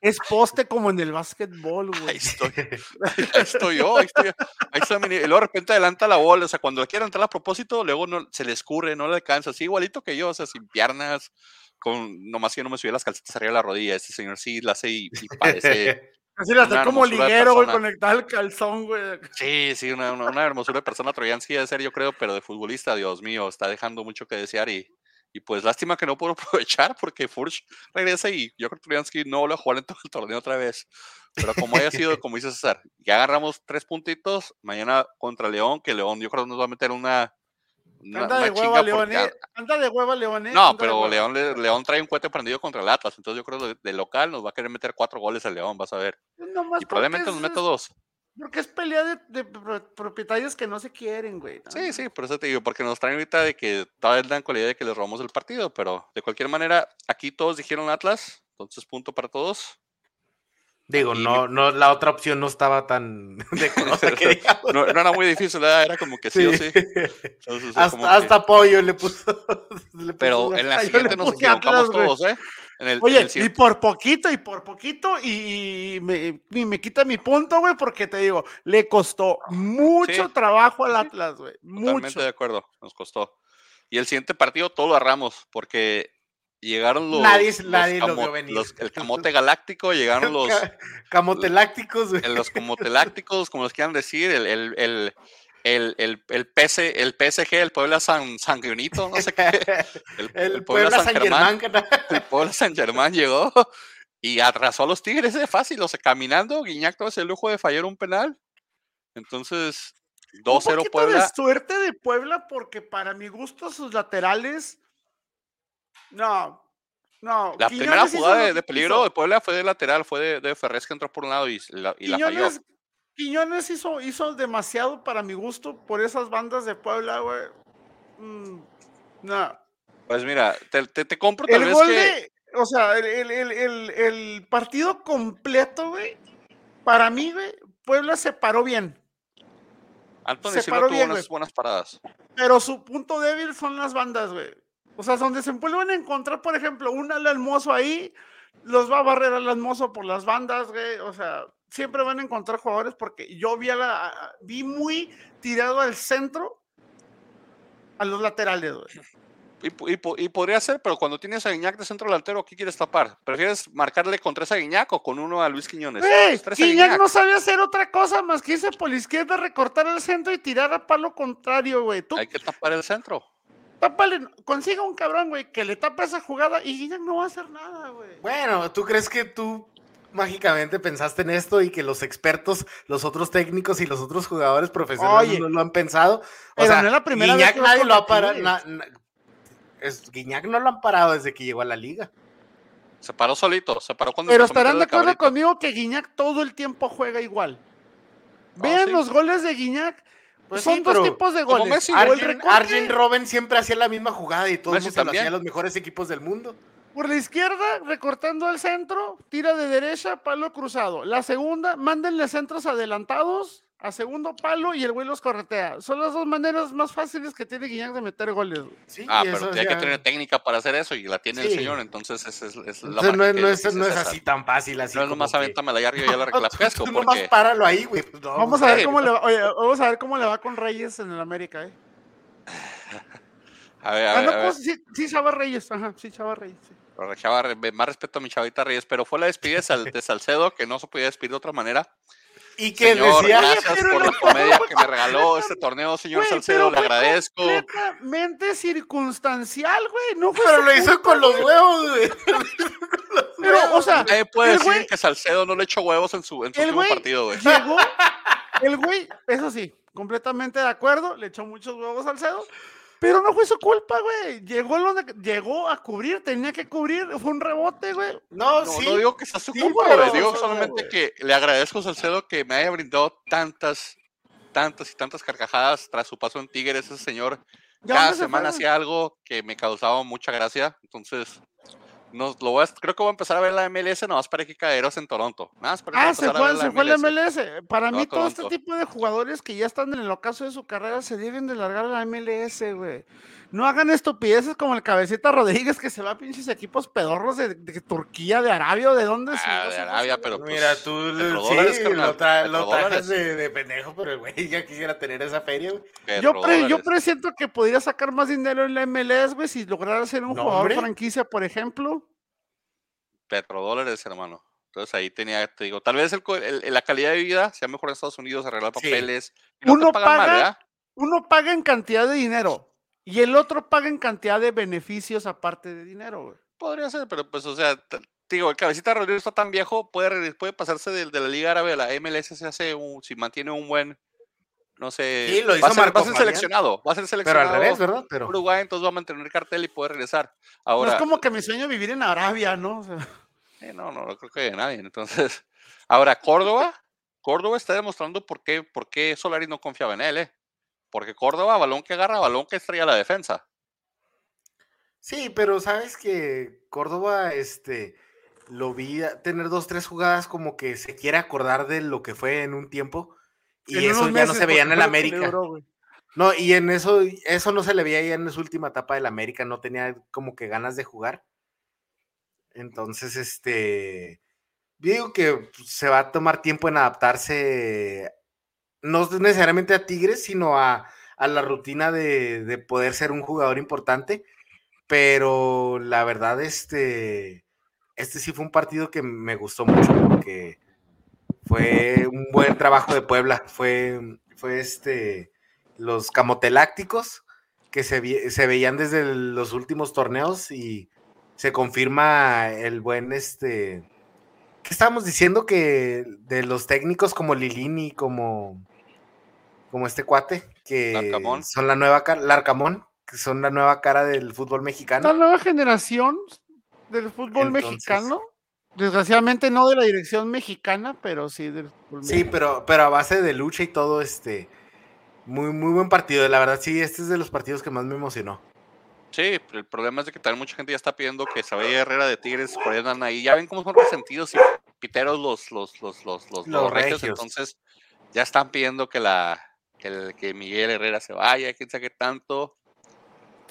Es, poste como en el básquetbol, güey. Ahí estoy. ahí estoy yo. Ahí estoy, ahí estoy y luego de repente adelanta la bola. O sea, cuando le quiere entrar a propósito, luego no, se le escurre, no le alcanza. Así igualito que yo, o sea, sin piernas. Con, nomás que no me subía las calcetas arriba de la rodilla. Este señor sí la hace y, parece. Así la está como liguero, güey, conectado al calzón, güey. Sí, sí, una, una, hermosura de persona. Troyansky de ser, yo creo, pero de futbolista, Dios mío, está dejando mucho que desear y y pues lástima que no puedo aprovechar porque Furch regresa y yo creo que Troyansky no va a jugar en todo el torneo otra vez. Pero como haya sido, como dice César, ya agarramos tres puntitos. Mañana contra León, que León yo creo que nos va a meter una. anda, de hueva, León, anda de hueva, León. No, pero León, León trae un cohete prendido contra el Atlas. Entonces yo creo que de, local nos va a querer meter cuatro goles al León, vas a ver. y probablemente nos meta dos. Porque es pelea de, propietarios que no se quieren, güey. Sí, sí, por eso te digo, porque nos traen ahorita de que todavía dan con la idea de que les robamos el partido, pero de cualquier manera, aquí todos dijeron Atlas, entonces punto para todos. Digo, no, no, la otra opción no estaba tan no, era muy difícil, era como que sí, o sí. hasta, apoyo le puso. pero en la siguiente nos equivocamos todos, ¿eh? Oye, y por poquito, y por poquito, y me, me quita mi punto, güey, porque te digo, le costó mucho trabajo al Atlas, güey. Totalmente de acuerdo, nos costó. Y el siguiente partido todo lo agarramos, porque llegaron los. Nadie, nadie lo vio venir. el camote galáctico, llegaron los. camotelácticos, güey. Los camotelácticos, como los quieran decir, el, el, el, el, el, PC, el PSG, el Puebla San, San no sé qué. El, el Puebla, San, Germán. El Puebla San Germán llegó y atrasó a los Tigres de fácil, o sea, caminando, Guiñac todo ese lujo de fallar un penal. Entonces, 2-0 Puebla. de suerte de Puebla porque para mi gusto sus laterales no, no. La primera jugada de, peligro de Puebla fue de lateral, fue de, de Ferrez que entró por un lado y la, y la falló. Quiñones hizo, hizo demasiado para mi gusto por esas bandas de Puebla, güey. Mm, no. Pues mira, te, te, compro tal el vez gol que... De, o sea, el, el, el, el, partido completo, güey, para mí, güey, Puebla se paró bien. Antonio se paró tuvo bien, unas buenas paradas. Pero su punto débil son las bandas, güey. O sea, donde se vuelven a encontrar, por ejemplo, un almozo ahí, los va a barrer al almozo por las bandas, güey. O sea, siempre van a encontrar jugadores porque yo vi, a la, vi muy tirado al centro a los laterales, Y, y, podría ser, pero cuando tienes a Guiñac de centro delantero, ¿qué quieres tapar? ¿Prefieres marcarle con tres a Guiñac o con uno a Luis Quiñones? ¡Eh! Guiñac, no sabe hacer otra cosa más que irse por la izquierda, recortar el centro y tirar a palo contrario, güey. Hay que tapar el centro. Tápale, consiga un cabrón, güey, que le tape esa jugada y Guiñac no va a hacer nada, güey. Bueno, ¿tú crees que tú mágicamente pensaste en esto y que los expertos, los otros técnicos y los otros jugadores profesionales no lo han pensado. O sea, no la primera Guiñac nadie lo ha parado. Guiñac no lo han parado desde que llegó a la liga. Se paró solito, se paró cuando Pero estarán de acuerdo conmigo que Guiñac todo el tiempo juega igual. Oh, Vean los goles de Guiñac. Pues son dos tipos de goles. Arjen, Robben siempre hacía la misma jugada y todo el mundo lo hacía los mejores equipos del mundo. Por la izquierda, recortando al centro, tira de derecha, palo cruzado. La segunda, mándenle centros adelantados a segundo palo y el güey los corretea. Son las dos maneras más fáciles que tiene Guiñac de meter goles. ah, pero tiene que tener técnica para hacer eso y la tiene el señor, entonces es, es, es la no, no, es, no es así tan fácil. Así no es nomás avéntame la y ya la, la pesco. Tú nomás páralo ahí, güey. Pues vamos, a ver cómo le va, oye, vamos a ver cómo le va con Reyes en el América, ¿eh? A ver, a ah, a ver. Pues, sí, sí, Chava Reyes, ajá, sí, Chava Reyes. Sí más respeto a mi chavita Reyes, pero fue la despedida de Salcedo, que no se podía despedir de otra manera. Y que decía, gracias por la comedia que me regaló este torneo, señor Salcedo, le agradezco. Completamente circunstancial, güey. No pero lo hizo con los huevos, güey. Pero, o sea, nadie puede decir que Salcedo no le echó huevos en su, en su último partido, güey. Llegó, el güey, eso sí, completamente de acuerdo, le echó muchos huevos a Salcedo, pero no fue su culpa, güey. Llegó, llegó a cubrir, tenía que cubrir, fue un rebote, güey. No, no, no digo que sea su culpa, güey. Digo solamente que le agradezco a Salcedo que me haya brindado tantas, tantas y tantas carcajadas tras su paso en Tigres. Ese señor cada semana hacía algo que me causaba mucha gracia. Entonces, no, lo voy a, creo que voy a empezar a ver la MLS nomás para que caeros en Toronto. Más para ah, se fue, se fue la MLS. Para mí, todo este tipo de jugadores que ya están en el ocaso de su carrera se deben de largar a la MLS, güey. No hagan estupideces como el cabecita Rodríguez que se va a pinches equipos pedorros de, Turquía, de Arabia o de dónde. Ah, de Arabia, pero pues, Mira, tú sí, lo, tra lo trajes de, de, pendejo, pero el güey ya quisiera tener esa feria, güey. Yo, pre yo presiento que podría sacar más dinero en la MLS, güey, si lograra ser un jugador franquicia, por ejemplo. Petrodólares, hermano. Entonces ahí tenía, te digo, tal vez el, la calidad de vida sea mejor en Estados Unidos, arreglar papeles. uno, paga, uno paga en cantidad de dinero y el otro paga en cantidad de beneficios aparte de dinero, güey. Podría ser, pero pues, o sea, digo, el cabecita Rodríguez está tan viejo, puede, puede pasarse de, de, la Liga Árabe a la MLS se hace un, si mantiene un buen, no sé, sí, lo hizo va, a ser, va, a ser, seleccionado, va a ser seleccionado. Pero al revés, ¿verdad? Pero... Uruguay entonces va a mantener cartel y puede regresar. Ahora, no es como que mi sueño vivir en Arabia, ¿no? O sea... no, no, no creo que haya nadie. Entonces, ahora Córdoba, Córdoba está demostrando por qué, por qué Solari no confiaba en él, ¿eh? Porque Córdoba, balón que agarra, balón que estrella la defensa. Sí, pero sabes que Córdoba, este, lo vi tener dos, tres jugadas como que se quiere acordar de lo que fue en un tiempo y eso ya no se veía en el América. no, y en eso, eso no se le veía ya en su última etapa del América, no tenía como que ganas de jugar. Entonces, este, digo que se va a tomar tiempo en adaptarse, no necesariamente a Tigres, sino a, la rutina de, poder ser un jugador importante. Pero la verdad, este, este sí fue un partido que me gustó mucho porque fue un buen trabajo de Puebla. Fue, fue este, los camotelácticos que se, se veían desde los últimos torneos y se confirma el buen este. ¿Qué estábamos diciendo? Que de los técnicos como Lilini, como, como este cuate, que son la nueva cara, Larcamón, que son la nueva cara del fútbol mexicano. La nueva generación del fútbol mexicano. Desgraciadamente no de la dirección mexicana, pero sí del Sí, pero, pero a base de lucha y todo, este. Muy, muy buen partido. La verdad, sí, este es de los partidos que más me emocionó. Sí, el problema es de que también mucha gente ya está pidiendo que se vaya Herrera de Tigres, por ahí andan ahí. Ya ven cómo son resentidos y piteros los, los, los, los, los, los regios, entonces ya están pidiendo que la que, que Miguel Herrera se vaya, quién sabe qué tanto.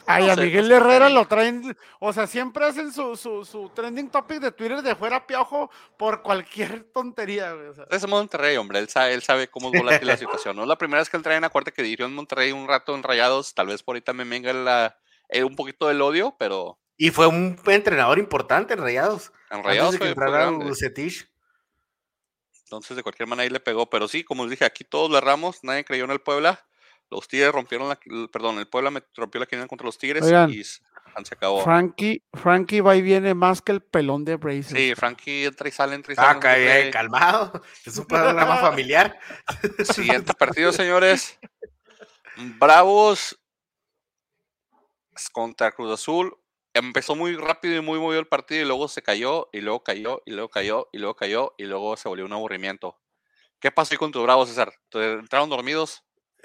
Ay, a Miguel Herrera lo traen, o sea, siempre hacen su, su, su, trending topic de Twitter de fuera piojo por cualquier tontería, güey. Es Monterrey, hombre, él sabe, él sabe cómo es volátil la situación. No es la primera vez que él trae en acuerdo que dirigió en Monterrey un rato en Rayados, tal vez por ahorita me venga la, eh, un poquito del odio, pero. Y fue un entrenador importante en Rayados. En Rayados fue, Entonces, de cualquier manera ahí le pegó. Pero sí, como les dije, aquí todos le erramos, nadie creyó en el Puebla. Los Tigres rompieron la. Perdón, el Puebla me rompió la quina contra los Tigres y se acabó. Frankie, Frankie va y viene más que el pelón de Braces. Sí, Frankie entra y sale, entra y sale. Ah, calmado. Es un programa familiar. Siguiente partido, señores. Bravos contra Cruz Azul. Empezó muy rápido y muy movido el partido y luego se cayó y luego cayó y luego cayó y luego cayó y luego se volvió un aburrimiento. ¿Qué pasó con tu Bravo, César? ¿Entraron dormidos?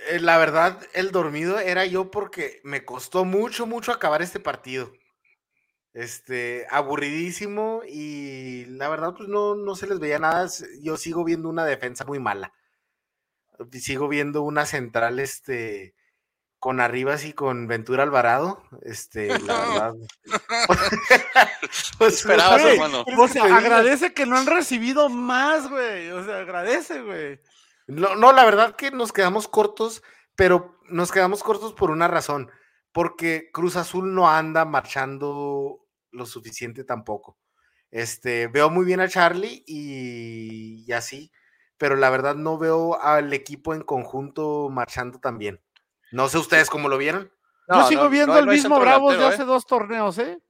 Eh, la verdad, el dormido era yo porque me costó mucho, mucho acabar este partido. Este, aburridísimo y la verdad, pues no, no se les veía nada. Yo sigo viendo una defensa muy mala. Sigo viendo una central, este, con Arribas y con Ventura Alvarado, este, la verdad. pues, Esperabas, hermano. O sea, agradece que no han recibido más, güey. O sea, agradece, güey. No, no, la verdad que nos quedamos cortos, pero nos quedamos cortos por una razón. Porque Cruz Azul no anda marchando lo suficiente tampoco. Este, veo muy bien a Charlie y, y así, pero la verdad no veo al equipo en conjunto marchando tan bien. No sé ustedes cómo lo vieron. Yo sigo viendo el mismo Bravos de hace ¿eh? dos torneos, ¿eh?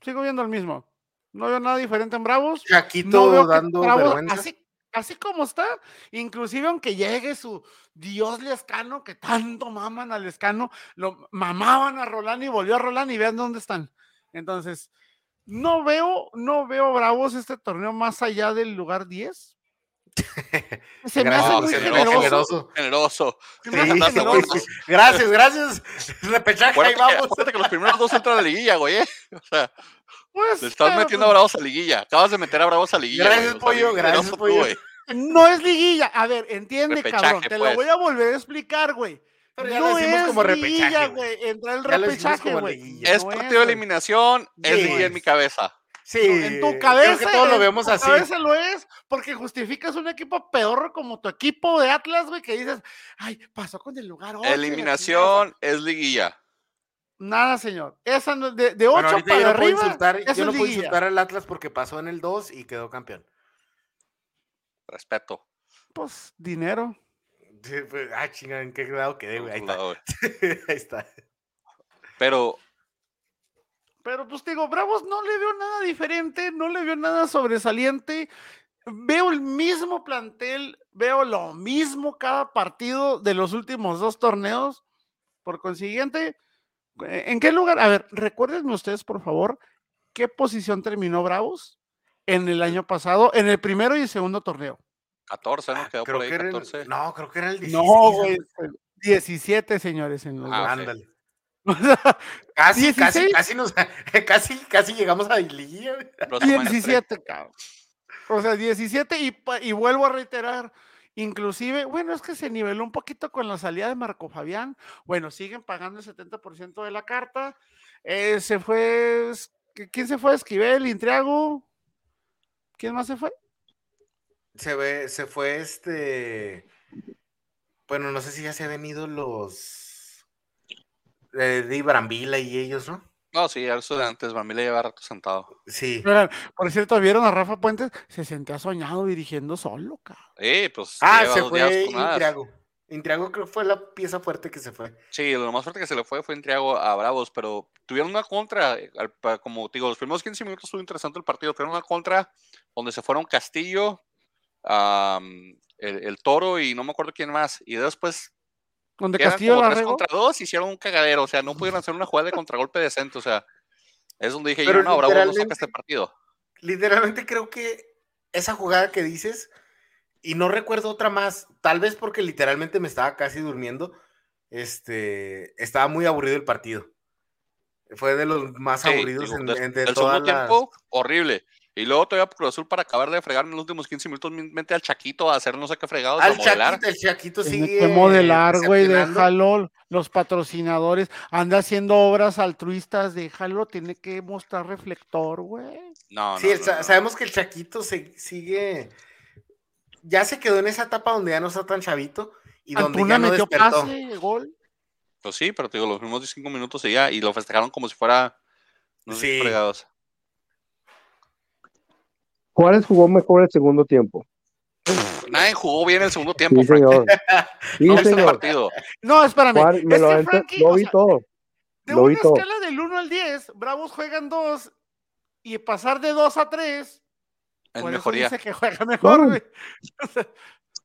Sigo viendo el mismo. No veo nada diferente en Bravos. Chaquito dando vergüenza. Así, así como está, inclusive aunque llegue su Dios Lescano, que tanto maman al Lescano, lo mamaban a Roland y volvió a Roland y vean dónde están. Entonces, no veo, no veo Bravos este torneo más allá del lugar 10. Se me hace muy generoso. Generoso. Gracias, gracias. Repechaje, ahí vamos. que los primeros dos entran a la liguilla, güey. ¿eh? O sea, pues, le estás metiendo a Bravos a liguilla. Acabas de meter a Bravos a liguilla. Gracias, pollo. Gracias, pollo. no es liguilla. A ver, entiende, cabrón. Te lo pues. voy a volver a explicar, güey. Pero ya no es como repechaje. güey. Entra el repechaje, güey. Es partido de eliminación, es liguilla en mi cabeza. Sí, en tu cabeza. todo lo vemos así. cabeza lo es, porque justificas un equipo peor como tu equipo de Atlas, güey, que dices, ay, pasó con el lugar 8. Eliminación es liguilla. Nada, señor. Esa de, de 8 para arriba. Insultar, yo no puedo insultar al Atlas porque pasó en el 2 y quedó campeón. Respeto. Pues, dinero. Pues, ah, chinga, ¿en qué grado quedé, güey? Ahí está. Ahí está. Pero pero pues digo, Bravos no le veo nada diferente, no le veo nada sobresaliente. Veo el mismo plantel, veo lo mismo cada partido de los últimos dos torneos. Por consiguiente, ¿en qué lugar? A ver, recuérdenme ustedes, por favor, ¿qué posición terminó Bravos en el año pasado, en el primero y el segundo torneo? 14, ¿no? Ah, Quedó por ahí, 14. no, creo que era el 17. No, güey, 17, señores. En los ah, ándale. casi, casi, casi, nos, casi, casi llegamos a liguilla. 17, cabrón. O sea, 17 y, y vuelvo a reiterar, inclusive, bueno, es que se niveló un poquito con la salida de Marco Fabián. Bueno, siguen pagando el 70% de la carta. Eh, se fue, ¿quién se fue? Esquivel, Intriago. ¿Quién más se fue? Se, ve, se fue este. Bueno, no sé si ya se han venido los de Brambila y ellos, ¿no? No, sí, eso de antes, Brambila lleva rato sentado. Sí. por cierto, ¿vieron a Rafa Puentes? Se sentía soñado dirigiendo solo, cabrón. Sí, pues. Ah, se fue Intriago. Intriago creo que fue la pieza fuerte que se fue. Sí, lo más fuerte que se le fue fue Intriago a Bravos, pero tuvieron una contra, como digo, los primeros 15 minutos estuvo interesante el partido, tuvieron una contra donde se fueron Castillo, el, Toro y no me acuerdo quién más, y después donde Castillo como tres contra dos hicieron un cagadero, o sea, no pudieron hacer una jugada de contragolpe decente, o sea, es donde dije yo, no, Bravos no saca este partido. Literalmente creo que esa jugada que dices y no recuerdo otra más, tal vez porque literalmente me estaba casi durmiendo. Este, estaba muy aburrido el partido. Fue de los más aburridos en, el segundo tiempo, horrible. Y luego todavía Cruz Azul para acabar de fregar en los últimos 15 minutos, mente al Chaquito a hacer no sé qué fregados. Al Chaquito, el Chaquito sigue. Modelar, güey, déjalo. Los patrocinadores, anda haciendo obras altruistas, déjalo, tiene que mostrar reflector, güey. No, no, sí, sabemos que el Chaquito se, sigue ya se quedó en esa etapa donde ya no está tan chavito y donde ya no metió despertó. Pase, gol. Pues sí, pero te digo, los primeros cinco minutos y ya, y lo festejaron como si fuera no sí. fregados. Juárez jugó mejor el segundo tiempo. Nadie jugó bien el segundo tiempo, sí, señor. Sí, no, señor. Partido. no, espérame. Juárez, me lo, Frankie, lo vi todo. De lo una vi todo. escala del 1 al 10, Bravos juegan 2 y pasar de 2 a 3 en mejoría. dice que juega mejor, güey.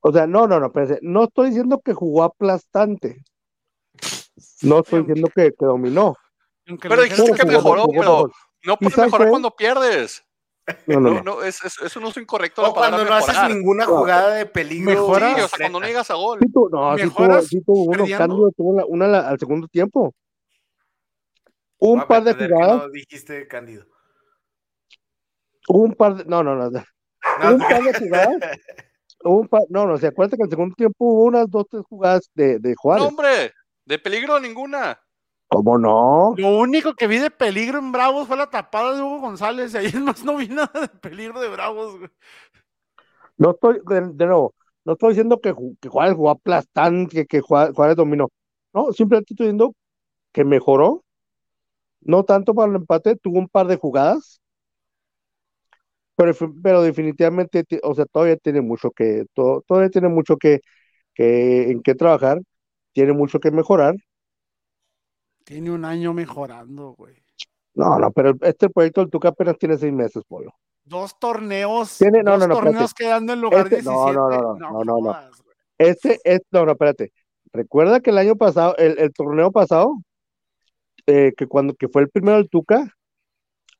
O sea, no, no, no, pero no estoy diciendo que jugó aplastante. No estoy diciendo que, que dominó. Pero dijiste que mejoró, pero no puedes mejorar cuando pierdes. No, no, no. es, es, es, un uso incorrecto. O cuando no haces ninguna jugada de peligro. Mejoras. Sí, o sea, cuando no llegas a gol. Sí, tú, no, sí tuvo, sí tuvo unos cambios, tuvo una, una, al segundo tiempo. Un par de jugadas. No dijiste Cándido. Un par de. No, no, no. un par de jugadas. Un par, no, no, se acuerda que en el segundo tiempo hubo unas dos, tres jugadas de, de Juárez. No, hombre, de peligro ninguna. ¿Cómo no? Lo único que vi de peligro en Bravos fue la tapada de Hugo González. Y ahí más no vi nada de peligro de Bravos. No estoy, de, nuevo, no estoy diciendo que, que Juárez jugó aplastante, que, que Juárez, dominó. No, simplemente estoy diciendo que mejoró. No tanto para el empate, tuvo un par de jugadas pero, pero definitivamente, o sea, todavía tiene mucho que, todo, todavía tiene mucho que, que, en qué trabajar, tiene mucho que mejorar. Tiene un año mejorando, güey. No, no, pero este proyecto del Tuca apenas tiene seis meses, pollo. Dos torneos, tiene, no, dos no, no, torneos quedando en lugar este, 17. No, no, no, no, no, no, Este, es, no, no, espérate. Recuerda que el año pasado, el, el torneo pasado, eh, que cuando que fue el primero del Tuca,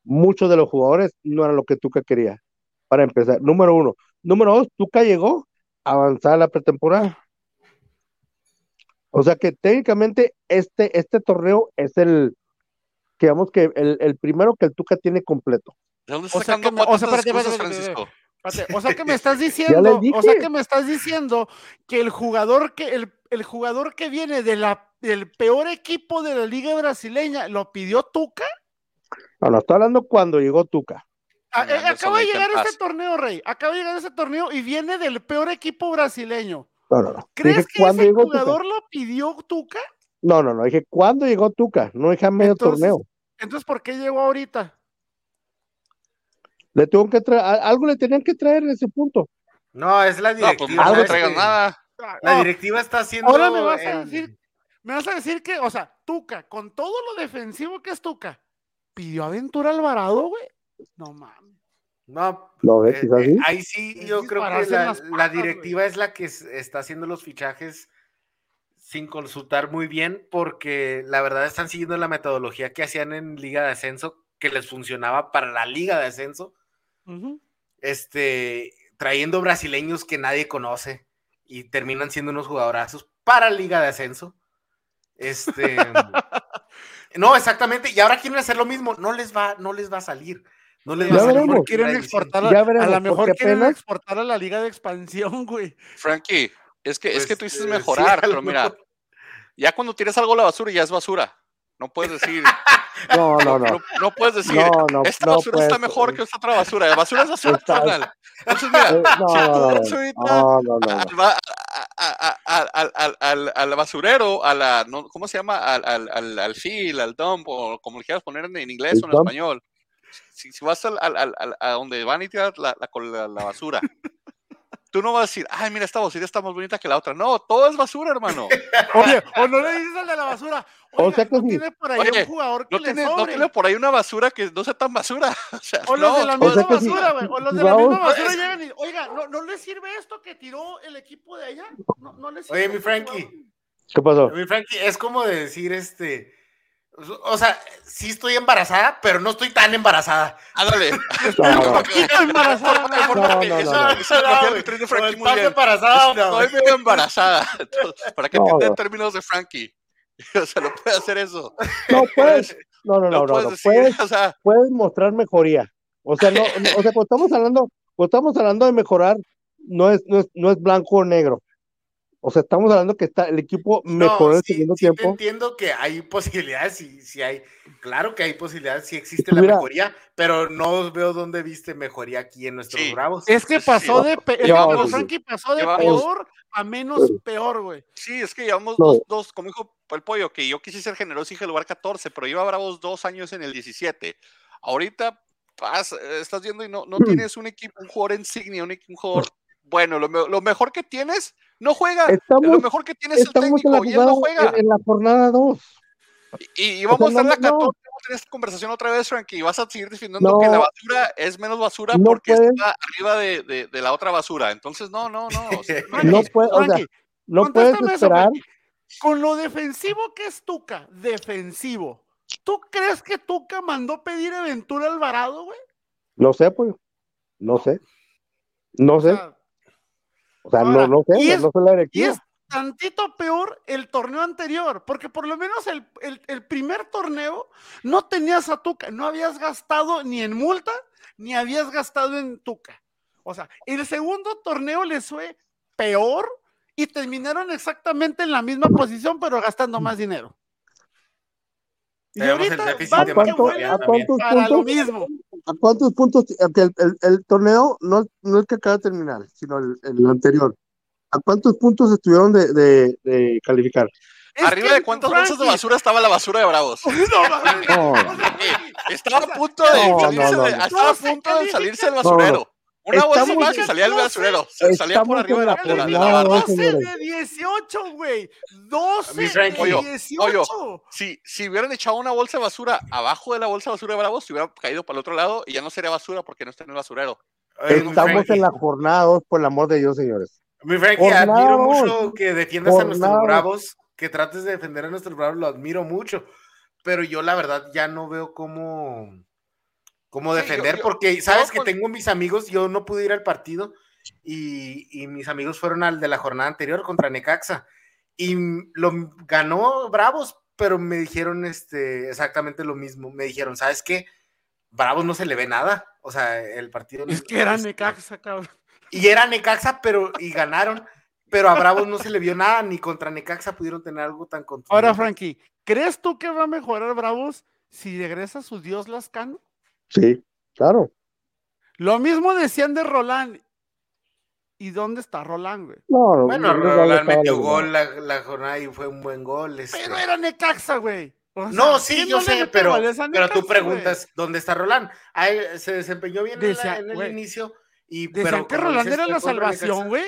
muchos de los jugadores no eran lo que Tuca quería. Para empezar, número uno. Número dos, Tuca llegó a avanzar la pretemporada. O sea que técnicamente este, este torneo es el, digamos que el, el primero que el Tuca tiene completo. o sea, que, o, sea, que me estás diciendo, o sea que me estás diciendo que el jugador que el, el jugador que viene de la, del peor equipo de la liga brasileña lo pidió Tuca. No, no, estoy hablando cuando llegó Tuca. Ah, eh, acaba de llegar ese torneo, Rey. Acaba de llegar ese torneo y viene del peor equipo brasileño. No, no, no. ¿Crees que ese jugador lo pidió Tuca? No, no, no. Dije, ¿cuándo llegó Tuca? No dije a medio torneo. Entonces, ¿por qué llegó ahorita? Le tuvo que traer, algo le tenían que traer en ese punto. No, es la directiva. No, pues no traigan nada. La directiva está haciendo. Ahora me vas a decir, me vas a decir que, o sea, Tuca, con todo lo defensivo que es Tuca, pidió aventura Alvarado, güey. No mames. No, no eh, eh, ahí sí yo creo que la, directiva es la que está haciendo los fichajes sin consultar muy bien, porque la verdad están siguiendo la metodología que hacían en Liga de Ascenso, que les funcionaba para la Liga de Ascenso. Este, trayendo brasileños que nadie conoce y terminan siendo unos jugadorazos para Liga de Ascenso. Este. No, exactamente. Y ahora quieren hacer lo mismo. No les va, no les va a salir. No les va a salir. quieren exportar a, a lo mejor quieren exportar a la liga de expansión, güey. Frankie, es que, es que tú dices pues, eh, mejorar, pero mira, ya cuando tiras algo a la basura ya es basura. No puedes decir. No, no, no. No, puedes decir, no, no, esta basura está mejor que esta otra basura. La basura es basura, carnal. Entonces, mira, no, si tú no, no, no, al, al, al, al, basurero, a la, no, ¿cómo se llama? Al, al, al, fil, al dump, o como le quieras poner en, inglés o en español. Si, si vas al, al, a donde van y tirar la, la, la, basura, tú no vas a decir, ay, mira, esta bocina está más bonita que la otra. No, todo es basura, hermano. Oye, o no le dices al de la basura. o sea que no tiene por ahí un jugador que no le tiene, no tiene por ahí una basura que no sea tan basura. O, sea, o los de la misma basura, güey. O los de la misma basura llegan y, oiga, ¿no, ¿no le sirve esto que tiró el equipo de allá? No, no le sirve. Oye, mi Frankie. ¿Qué pasó? Mi Frankie, es como de decir este o sea, sí estoy embarazada, pero no estoy tan embarazada. Ándale. Estoy un poquito embarazada. No, no, no. Estás embarazada. Estoy medio embarazada. Para que entiendan términos de Frankie. O sea, no puede hacer eso. No puedes. No, no, no, no. Puedes, puedes, o sea, puedes mostrar mejoría. O sea, no, o sea, cuando estamos hablando, cuando estamos hablando de mejorar, no es, no es, no es blanco o negro. O sea, estamos hablando que está el equipo mejoró en el segundo tiempo. entiendo que hay posibilidades, sí, sí hay, claro que hay posibilidades, sí existe la mejoría, pero no veo dónde viste mejoría aquí en nuestros Bravos. Es que pasó de, peor, Frankie pasó de peor a menos peor, güey. Sí, es que llevamos dos, dos, como dijo el pollo, que yo quise ser generoso y dije lugar 14, pero lleva Bravos dos años en el 17. Ahorita estás viendo y no, no tienes un equipo, un jugador insignia, un, un jugador bueno, lo, lo, mejor que tienes, no juega. lo mejor que tienes es el técnico y él no juega. En, la jornada 2. Y, vamos a estar la 14, vamos a tener esta conversación otra vez, Frankie, y vas a seguir defendiendo que la basura es menos basura porque está arriba de, de, de, la otra basura. Entonces, no, no, no. no, puede, o sea, no puedes esperar. Con lo defensivo que es Tuca, defensivo, ¿tú crees que Tuca mandó pedir Aventura Alvarado, güey? No sé, pues. No sé. No sé. O sea, no, no sé, es, no sé la directiva. Y es tantito peor el torneo anterior, porque por lo menos el, el, primer torneo no tenías a Tuca, no habías gastado ni en multa, ni habías gastado en Tuca. O sea, el segundo torneo les fue peor y terminaron exactamente en la misma posición, pero gastando más dinero. Y ahorita ¿A, cuánto, ¿a cuántos puntos? Lo mismo. ¿A cuántos puntos? El, el, el, torneo no, no es que acaba de terminar, sino el, el anterior. ¿A cuántos puntos estuvieron de, de, de calificar? ¿Arriba de cuántas bolsas de basura estaba la basura de Bravos? No, estaba a punto de salirse, de, estaba a punto de salirse del basurero. Una bolsa más y salía el basurero. Salía por arriba de la, de la, la, 12 de 18, güey. 12 de 18. si, si hubieran echado una bolsa de basura abajo de la bolsa de basura de Bravos, se hubiera caído para el otro lado y ya no sería basura porque no está en el basurero. Estamos en la jornada 2, por el amor de Dios, señores. Mi Frankie, admiro mucho que defiendas a nuestros bravos, que trates de defender a nuestros bravos, lo admiro mucho. Pero yo, la verdad, ya no veo cómo cómo defender, porque sabes que tengo mis amigos, yo no pude ir al partido y, mis amigos fueron al de la jornada anterior contra Necaxa y lo ganó Bravos, pero me dijeron este, exactamente lo mismo, me dijeron, ¿sabes qué? Bravos no se le ve nada, o sea, el partido... Es que era Necaxa, cabrón. Y era Necaxa, pero y ganaron, pero a Bravos no se le vio nada, ni contra Necaxa pudieron tener algo tan contundente. Ahora, Frankie, ¿crees tú que va a mejorar Bravos si regresa su Dios Lascano? Sí, claro. Lo mismo decían de Roland. ¿Y dónde está Roland, güey? No, bueno, Roland metió gol la, jornada y fue un buen gol. Este. Pero era Necaxa, güey. no, sí, yo sé, pero, pero tú preguntas, ¿dónde está Roland? se desempeñó bien en, el inicio. Y, Decían que Roland era la salvación, güey.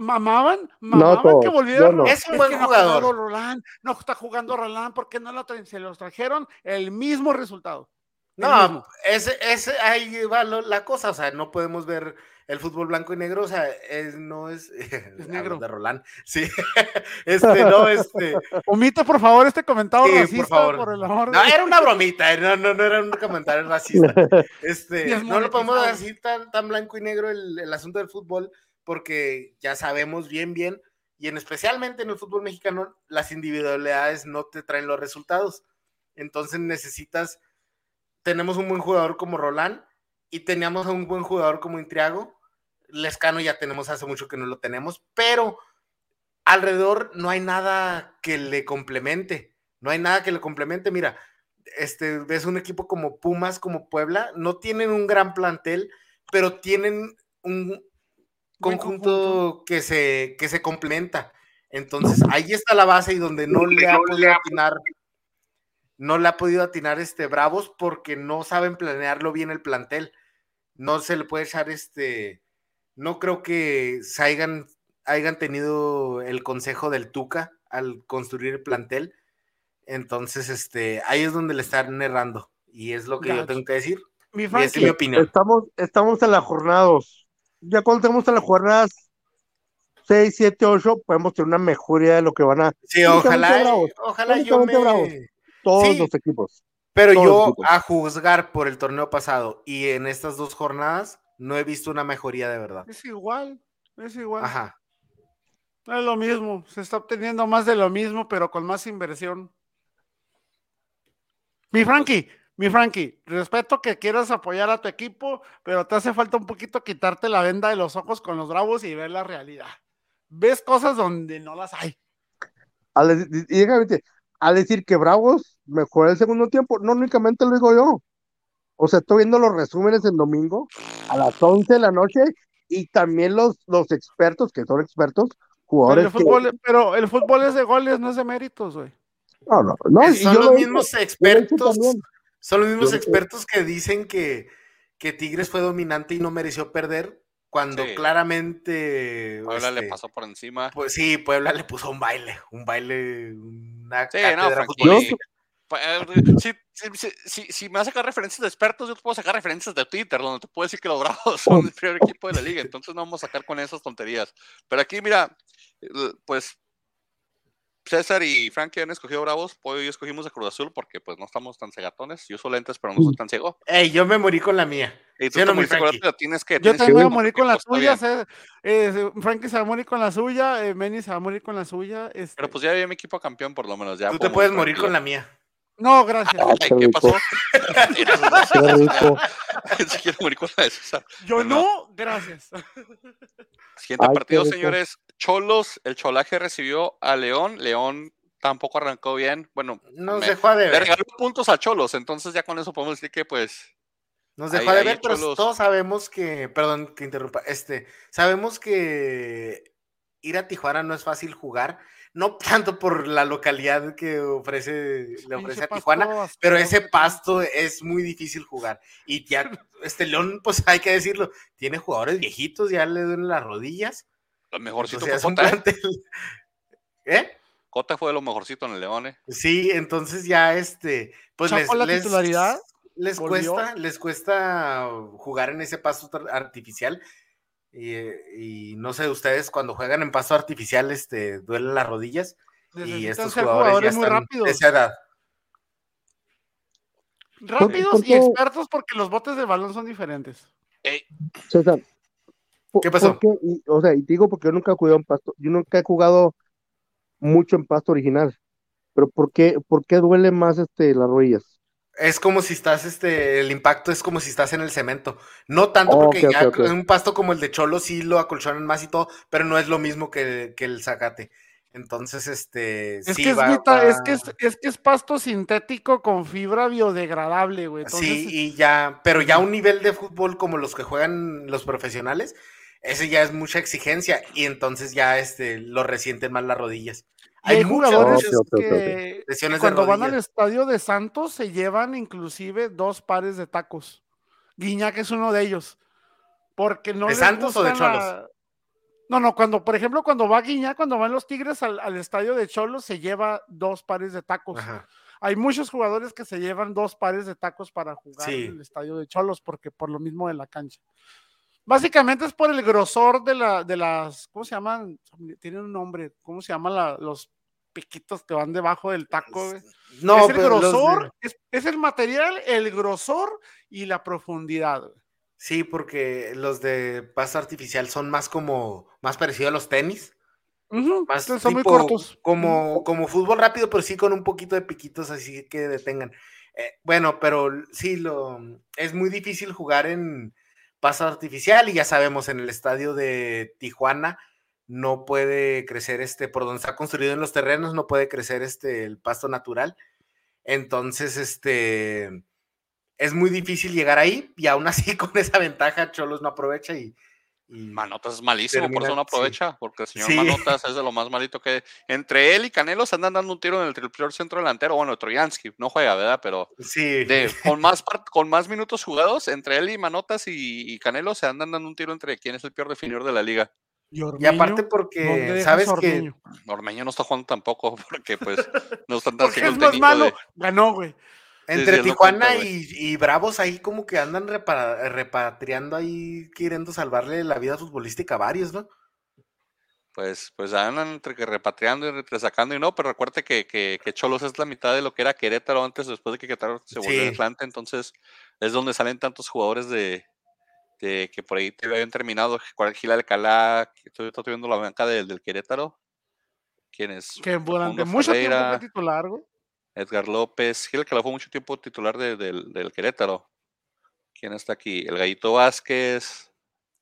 mamaban, mamaban que volvieron. Es un buen jugador. No, Roland, no está jugando Roland porque no lo se los trajeron el mismo resultado. No, ese, ese, ahí va la cosa, o sea, no podemos ver el fútbol blanco y negro, o sea, es, no es, es negro. de Roland, sí, este, no, este. Omite por favor este comentario racista, por, favor. por el amor No, era una bromita, no, no, no era un comentario racista, este, no lo podemos decir tan, tan blanco y negro el, el asunto del fútbol, porque ya sabemos bien, bien, y en especialmente en el fútbol mexicano, las individualidades no te traen los resultados, entonces necesitas tenemos un buen jugador como Roland y teníamos un buen jugador como Intriago. Lescano ya tenemos hace mucho que no lo tenemos, pero alrededor no hay nada que le complemente. No hay nada que le complemente. Mira, este, ves un equipo como Pumas, como Puebla, no tienen un gran plantel, pero tienen un conjunto, que se, que se complementa. Entonces, ahí está la base y donde no le ha podido atinar no le ha podido atinar este Bravos porque no saben planearlo bien el plantel. No se le puede echar este no creo que se hayan, hayan tenido el consejo del Tuca al construir el plantel. Entonces, este, ahí es donde le están errando. Y es lo que yo tengo que decir. Mi es mi opinión. Estamos, estamos en las jornadas. Ya cuando estemos en las jornadas 6, 7, 8, podemos tener una mejoría de lo que van a. Sí, ojalá, ojalá yo me. Todos los equipos. Pero yo, a juzgar por el torneo pasado y en estas dos jornadas, no he visto una mejoría de verdad. Es igual, es igual. Ajá. Es lo mismo, se está obteniendo más de lo mismo, pero con más inversión. Mi Frankie, mi Frankie, respeto que quieras apoyar a tu equipo, pero te hace falta un poquito quitarte la venda de los ojos con los bravos y ver la realidad. Ves cosas donde no las hay. y a decir que Bravos mejoró el segundo tiempo, no únicamente lo digo yo. O sea, estoy viendo los resúmenes el domingo a las 11 de la noche y también los, los expertos, que son expertos, jugadores. Pero el, fútbol, pero el fútbol es de goles, no es de méritos, güey. No, no, no. son los mismos expertos, son los mismos expertos que dicen que, que Tigres fue dominante y no mereció perder, cuando claramente. Puebla le este, pasó por encima. Pues sí, Puebla le puso un baile, un baile, una sí, si, si, me vas a sacar referencias de expertos, yo te puedo sacar referencias de Twitter, donde te puedo decir que los Bravos son el primer equipo de la liga, entonces no vamos a sacar con esas tonterías. Pero aquí, mira, pues César y Frankie han escogido Bravos, pues yo escogimos a Cruz Azul porque pues no estamos tan cegatones. Yo uso lentes, pero no soy tan ciego. Ey, yo me morí con la mía. Y tú no tienes que. Yo también voy a morir con la tuya. Eh, Frankie se va a morir con la suya, eh, Manny se va a morir con la suya. Este pero pues ya había mi equipo campeón, por lo menos. Ya tú te puedes morir con la mía. No, gracias. ¿Qué pasó? qué rico. morir con la de César. Yo no, gracias. Siguiente partido, señores. Cholos, el cholaje recibió a León. León tampoco arrancó bien. Bueno, no se fue de ver. Le regaló puntos a Cholos, entonces ya con eso podemos decir que pues. Nos dejó de ver, pero todos sabemos que, perdón que interrumpa, este, sabemos que ir a Tijuana no es fácil jugar, no tanto por la localidad que ofrece, le ofrece a Tijuana, pero ese pasto es muy difícil jugar. Y ya, este León, pues hay que decirlo, tiene jugadores viejitos, ya le duelen las rodillas. Lo mejorcito fue Cota. ¿eh? ¿Eh? Cota fue lo mejorcito en el León, ¿eh? Sí, entonces ya este, pues les, la titularidad? les cuesta, les cuesta jugar en ese pasto artificial. Y, no sé, ustedes cuando juegan en pasto artificial, este, duelen las rodillas. y estos jugadores, ya están de esa edad. Rápidos y expertos porque los botes de balón son diferentes. César, ¿Qué pasó? o sea, y digo porque yo nunca he jugado en pasto, yo nunca he jugado mucho en pasto original, pero ¿por qué, por qué duele más este, las rodillas? Es como si estás, este, el impacto es como si estás en el cemento. No tanto porque ya un pasto como el de Cholo sí lo acolchonan más y todo, pero no es lo mismo que, el zacate. Entonces, este. Es, que, es, es, que es, que es, pasto sintético con fibra biodegradable, güey. Sí, y ya, pero ya un nivel de fútbol como los que juegan los profesionales, ese ya es mucha exigencia y entonces ya este, lo resienten más las rodillas. Hay, jugadores que, cuando van al estadio de Santos se llevan inclusive dos pares de tacos. Guiñac es uno de ellos. Porque no ¿De Santos o de Cholos? No, no, cuando, por ejemplo, cuando va Guiñac, cuando van los Tigres al, estadio de Cholos, se lleva dos pares de tacos. Hay muchos jugadores que se llevan dos pares de tacos para jugar en el estadio de Cholos, porque por lo mismo de la cancha. Básicamente es por el grosor de, la, de las, ¿cómo se llaman? Tienen un nombre, ¿cómo se llaman los piquitos que van debajo del taco? No, es el grosor, es, el material, el grosor y la profundidad. Sí, porque los de paso artificial son más como, más parecidos a los tenis. más son muy cortos. Como, como fútbol rápido, pero sí con un poquito de piquitos así que detengan. Eh, bueno, pero sí, lo, es muy difícil jugar en, paso artificial y ya sabemos en el estadio de Tijuana no puede crecer este, por donde está construido en los terrenos, no puede crecer este, el pasto natural. Entonces, este, es muy difícil llegar ahí y aún así con esa ventaja Cholos no aprovecha y Manotas es malísimo, por eso no aprovecha, porque el señor Manotas es de lo más malito que. Entre él y Canelo se andan dando un tiro en el triple centro delantero. Bueno, Troyansky no juega, ¿verdad? Pero sí. con, más con más minutos jugados, entre él y Manotas y, Canelo se andan dando un tiro entre quién es el peor definidor de la liga. Y, aparte porque, ¿sabes que Ormeño no está jugando tampoco, porque pues no están tan es más malo, ganó, güey. Entre Tijuana y, Bravos ahí como que andan repatriando ahí, queriendo salvarle la vida futbolística a varios, ¿no? Pues, pues andan entre que repatriando y entre sacando y no, pero recuerde que, que, Cholos es la mitad de lo que era Querétaro antes, después de que Querétaro se volvió Atlanta, entonces es donde salen tantos jugadores de, que por ahí te habían terminado, Gil Alcalá, que estoy, estoy viendo la banca del, del Querétaro. ¿Quién es? Que durante mucho tiempo fue titular, Edgar López, Gil fue mucho tiempo titular del, del Querétaro. ¿Quién está aquí? El Gallito Vázquez.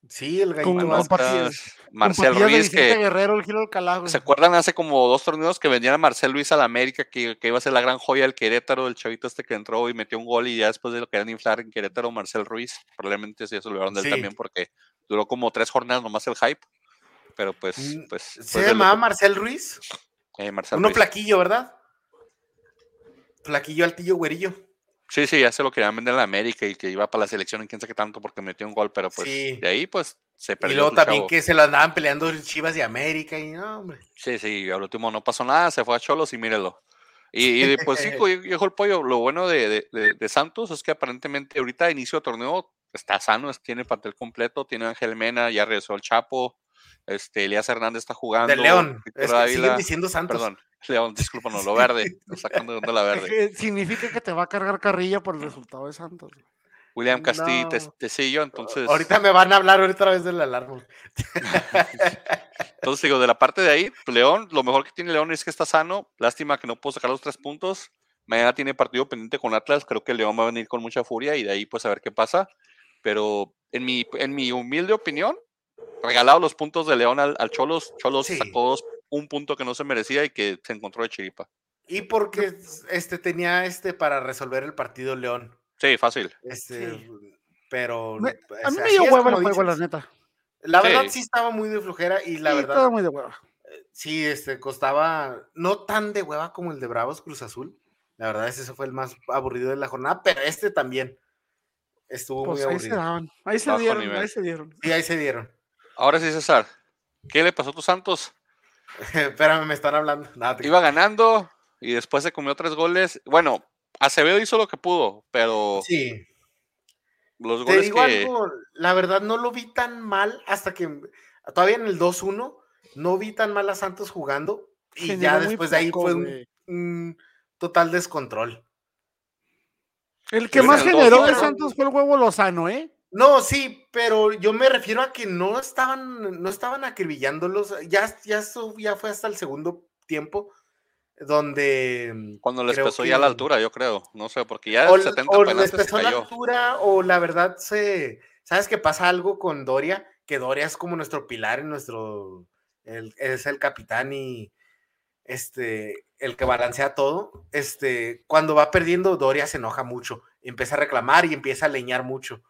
Sí, el Gallito Vázquez. Marcel Ruiz, que Guerrero, el ¿Se acuerdan hace como dos torneos que vendían a Marcel Luis a la América, que, iba a ser la gran joya del Querétaro, el chavito este que entró y metió un gol y ya después de lo que querían inflar en Querétaro, Marcel Ruiz, probablemente se olvidaron de él también porque duró como tres jornadas nomás el hype, pero pues... Mm, pues ¿Se llamaba Marcel Ruiz? Eh, Marcel Uno plaquillo, ¿verdad? Plaquillo, altillo, güerillo. Sí, sí, ya se lo querían vender en la América y que iba para la selección en quién sabe qué tanto porque metió un gol, pero pues de ahí pues se perdió. Y luego también que se lo andaban peleando Chivas de América y no, hombre. Sí, sí, al último no pasó nada, se fue a Cholos y mírelo. Y, y pues sí, dijo el pollo, lo bueno de, de, Santos es que aparentemente ahorita a inicio de torneo está sano, tiene papel completo, tiene Ángel Mena, ya regresó el Chapo, este, Elías Hernández está jugando. De León, siguen diciendo Santos. Perdón, León, discúlpanos, lo verde, sacando de la verde. Significa que te va a cargar carrilla por el resultado de Santos. William Castillo, te, yo, entonces. Ahorita me van a hablar otra vez del alarma. entonces digo, de la parte de ahí, León, lo mejor que tiene León es que está sano. Lástima que no puedo sacar los tres puntos. Mañana tiene partido pendiente con Atlas. Creo que León va a venir con mucha furia y de ahí pues a ver qué pasa. Pero en mi, en mi humilde opinión, regalado los puntos de León al, Cholos. Cholos sacó un punto que no se merecía y que se encontró de chiripa. Y porque este tenía este para resolver el partido León. Sí, fácil. Este, pero. a mí me dio hueva el juego, la neta. La verdad sí. estaba muy de flojera y la verdad. Estaba muy de hueva. Eh, sí, este, costaba no tan de hueva como el de Bravos Cruz Azul. La verdad, ese fue el más aburrido de la jornada, pero este también estuvo muy aburrido. Ahí se daban, ahí se dieron, ahí se dieron. Sí, ahí se dieron. Ahora sí, César, ¿qué le pasó a tus Santos? Espérame, me están hablando. Iba ganando y después se comió tres goles. Bueno, Acevedo hizo lo que pudo, pero. Sí. Los goles Te digo algo, la verdad no lo vi tan mal hasta que. Todavía en el 2-1, no vi tan mal a Santos jugando. Y ya después de ahí fue un, total descontrol. El que más generó de Santos fue el huevo Lozano, ¿eh? No, sí, pero yo me refiero a que no estaban, no estaban acribillándolos. Ya, ya, ya fue hasta el segundo tiempo donde mm, cuando les pesó ya la altura, yo creo, no sé, porque ya o, el 70 o les pesó la altura o la verdad se sabes que pasa algo con Doria, que Doria es como nuestro pilar, nuestro es el capitán y este el que balancea todo. Este, cuando va perdiendo Doria se enoja mucho, empieza a reclamar y empieza a leñar mucho.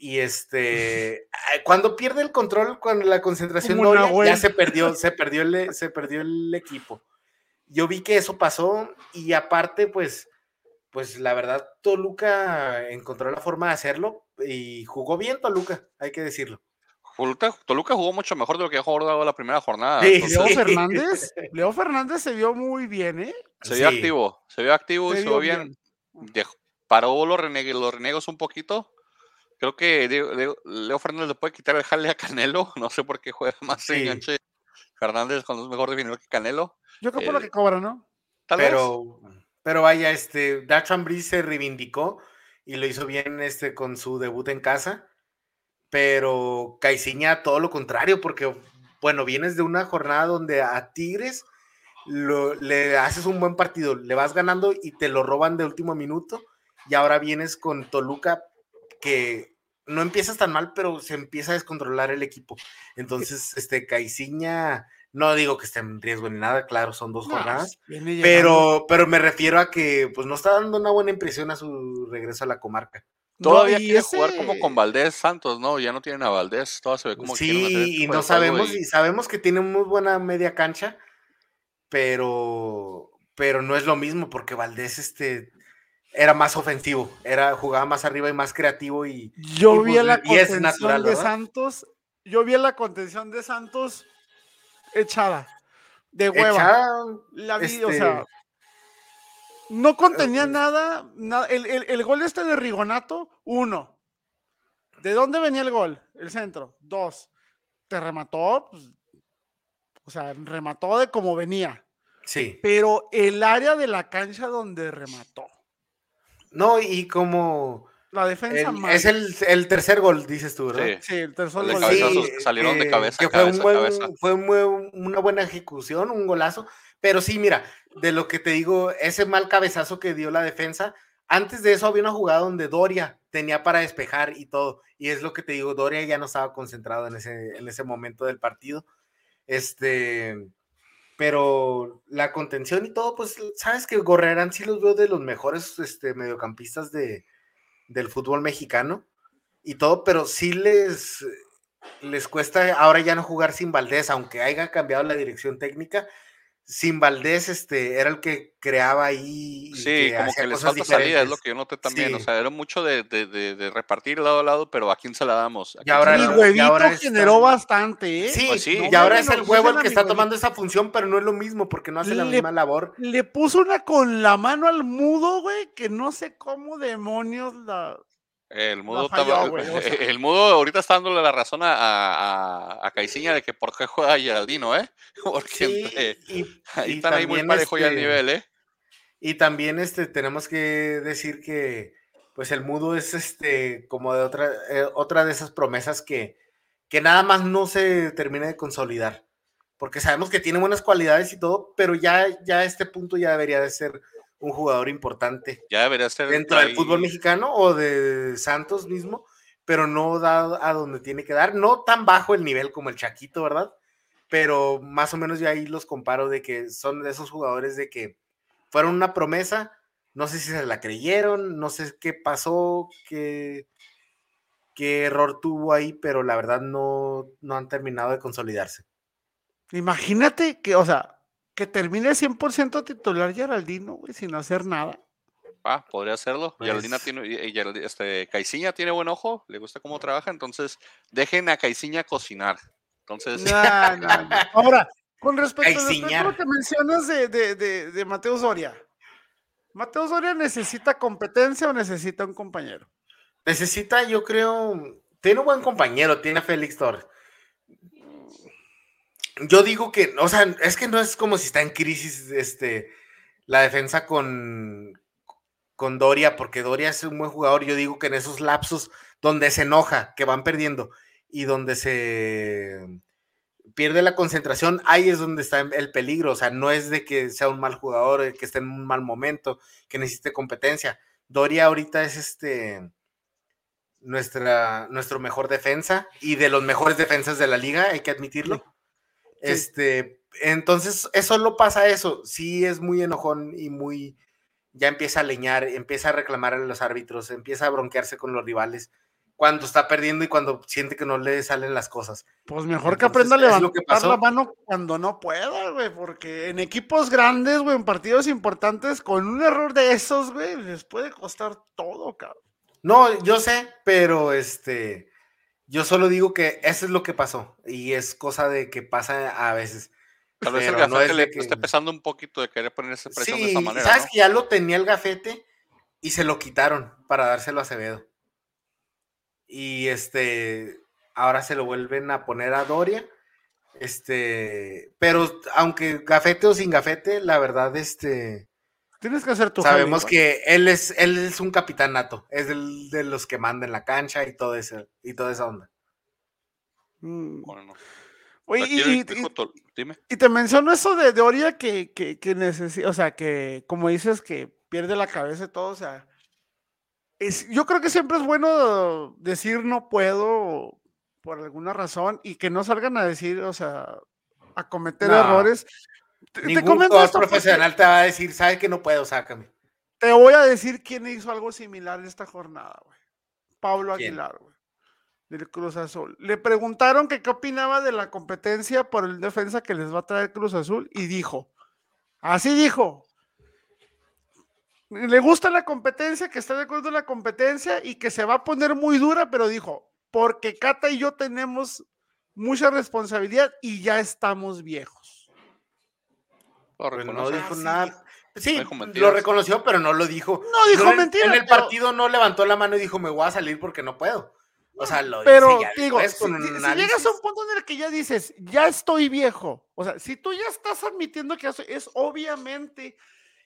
Y este, cuando pierde el control, cuando la concentración Doria, ya se perdió, se perdió el, se perdió el equipo yo vi que eso pasó y aparte, pues, pues la verdad, Toluca encontró la forma de hacerlo y jugó bien Toluca, hay que decirlo. Toluca, jugó mucho mejor de lo que ha jugado la primera jornada. Leo Fernández, Leo Fernández se vio muy bien, ¿eh? Se vio activo, se vio activo y se vio bien. paró los, los renegos un poquito. Creo que Leo, Fernández le puede quitar el jale a Canelo. No sé por qué juega más enganche Fernández cuando es mejor definido que Canelo. Yo creo por lo eh, que cobra, ¿no? pero, pero vaya, este, Dacho Ambrí se reivindicó y lo hizo bien este, con su debut en casa. Pero Caiciña, todo lo contrario, porque, bueno, vienes de una jornada donde a Tigres le haces un buen partido, le vas ganando y te lo roban de último minuto. Y ahora vienes con Toluca, que no empiezas tan mal, pero se empieza a descontrolar el equipo. Entonces, este Caiciña no digo que esté en riesgo ni nada, claro, son dos jornadas, pero, pero me refiero a que pues no está dando una buena impresión a su regreso a la comarca. Todavía quiere jugar como con Valdés Santos, ¿no? Ya no tienen a Valdés, todo se ve como Sí, y no sabemos, y... sabemos que tiene muy buena media cancha, pero, pero no es lo mismo, porque Valdés este, era más ofensivo, era, jugaba más arriba y más creativo y. Yo vi pues, la contención de Santos, yo vi la contención de Santos echada, de hueva. la vi, o sea este, no contenía nada, El, gol este de Rigonato, uno. ¿De dónde venía el gol? El centro. Dos. Te remató, pues, o sea, remató de como venía. Sí. Pero el área de la cancha donde remató. No, y como... La defensa Es el, tercer gol, dices tú, ¿verdad? Sí, el tercer gol. Sí, salieron de eh, cabeza. Que fue, una buena ejecución, un golazo. Pero sí, mira, de lo que te digo, ese mal cabezazo que dio la defensa, antes de eso había una jugada donde Doria tenía para despejar y todo. Y es lo que te digo, Doria ya no estaba concentrado en ese, en ese momento del partido. Este, pero la contención y todo, pues sabes que Gorrerán sí los veo de los mejores este, mediocampistas de, del fútbol mexicano y todo, pero sí les, les cuesta ahora ya no jugar sin Valdés, aunque haya cambiado la dirección técnica sin Valdés este, era el que creaba ahí. Sí, como que les falta salida, es lo que yo noté también. O sea, era mucho de, de, de, repartir lado a lado, pero ¿a quién se la damos? Y ahora, el huevito generó bastante, ¿eh? Sí, pues sí. y ahora es el huevo el que está tomando esa función, pero no es lo mismo porque no hace la misma labor. Le puso una con la mano al mudo, güey, que no sé cómo demonios la. El mudo, el mudo ahorita está dándole la razón a, a, a Caiciña de que por qué juega Geraldino, ¿eh? Porque ahí están ahí muy parejo ya el este nivel, ¿eh? Y también este, tenemos que decir que pues el mudo es este como de otra, eh, otra de esas promesas que, que nada más no se termina de consolidar. Porque sabemos que tiene buenas cualidades y todo, pero ya, ya a este punto ya debería de ser un jugador importante. Ya debería ser. Dentro del fútbol mexicano o de Santos mismo, pero no da a donde tiene que dar. No tan bajo el nivel como el Chaquito, ¿verdad? Pero más o menos ya ahí los comparo de que son de esos jugadores de que fueron una promesa. No sé si se la creyeron, no sé qué pasó, qué, qué error tuvo ahí, pero la verdad no, no han terminado de consolidarse. Imagínate que, o sea, que termine 100% titular Geraldino, güey, sin hacer nada. Ah, podría hacerlo. Geraldina pues tiene, este, Caiciña tiene buen ojo, le gusta cómo trabaja, entonces dejen a Caiciña cocinar. Entonces. Ahora, con respecto a lo que mencionas de, de, de, Mateo Soria, ¿Mateo Soria necesita competencia o necesita un compañero? Necesita, yo creo, tiene un buen compañero, tiene a Félix Torres yo digo que, o sea, es que no es como si está en crisis este, la defensa con, con Doria, porque Doria es un buen jugador. Yo digo que en esos lapsos donde se enoja, que van perdiendo y donde se pierde la concentración, ahí es donde está el peligro. O sea, no es de que sea un mal jugador, que esté en un mal momento, que necesite competencia. Doria ahorita es este nuestra, nuestro mejor defensa y de los mejores defensas de la liga, hay que admitirlo. Este, entonces, eso lo pasa eso. Sí es muy enojón y muy. Ya empieza a leñar, empieza a reclamar a los árbitros, empieza a bronquearse con los rivales cuando está perdiendo y cuando siente que no le salen las cosas. Pues mejor que aprenda a levantar la mano cuando no pueda, güey, porque en equipos grandes, güey, en partidos importantes, con un error de esos, güey, les puede costar todo, cabrón. No, yo sé, pero este, yo solo digo que eso es lo que pasó y es cosa de que pasa a veces. Tal vez el gafete le esté pesando un poquito de querer ponerse presión de esa manera. Sabes que ya lo tenía el gafete y se lo quitaron para dárselo a Acevedo. Y este, ahora se lo vuelven a poner a Doria. Este, pero aunque gafete o sin gafete, la verdad, este, Tienes que hacer tu Sabemos que él es, él es un capitán nato, es el de los que manda en la cancha y todo eso, y toda esa onda. Mm. Bueno, Oye, y, y, te menciono eso de, de Oria que, que, necesita, o sea, que como dices que pierde la cabeza y todo, o sea, es, yo creo que siempre es bueno decir no puedo por alguna razón y que no salgan a decir, o sea, a cometer errores Ningún jugador profesional te va a decir, sabe que no puedo, sácame. Te voy a decir quién hizo algo similar en esta jornada, güey. Pablo Aguilar, güey, del Cruz Azul. Le preguntaron que qué opinaba de la competencia por el defensa que les va a traer Cruz Azul y dijo, así dijo, le gusta la competencia, que está de acuerdo en la competencia y que se va a poner muy dura, pero dijo, porque Cata y yo tenemos mucha responsabilidad y ya estamos viejos. Pues no dijo nada. Sí, lo reconoció, pero no lo dijo. No dijo mentira. En el partido no levantó la mano y dijo, me voy a salir porque no puedo. O sea, lo pero, digo, si, llegas a un punto en el que ya dices, ya estoy viejo, o sea, si tú ya estás admitiendo que es obviamente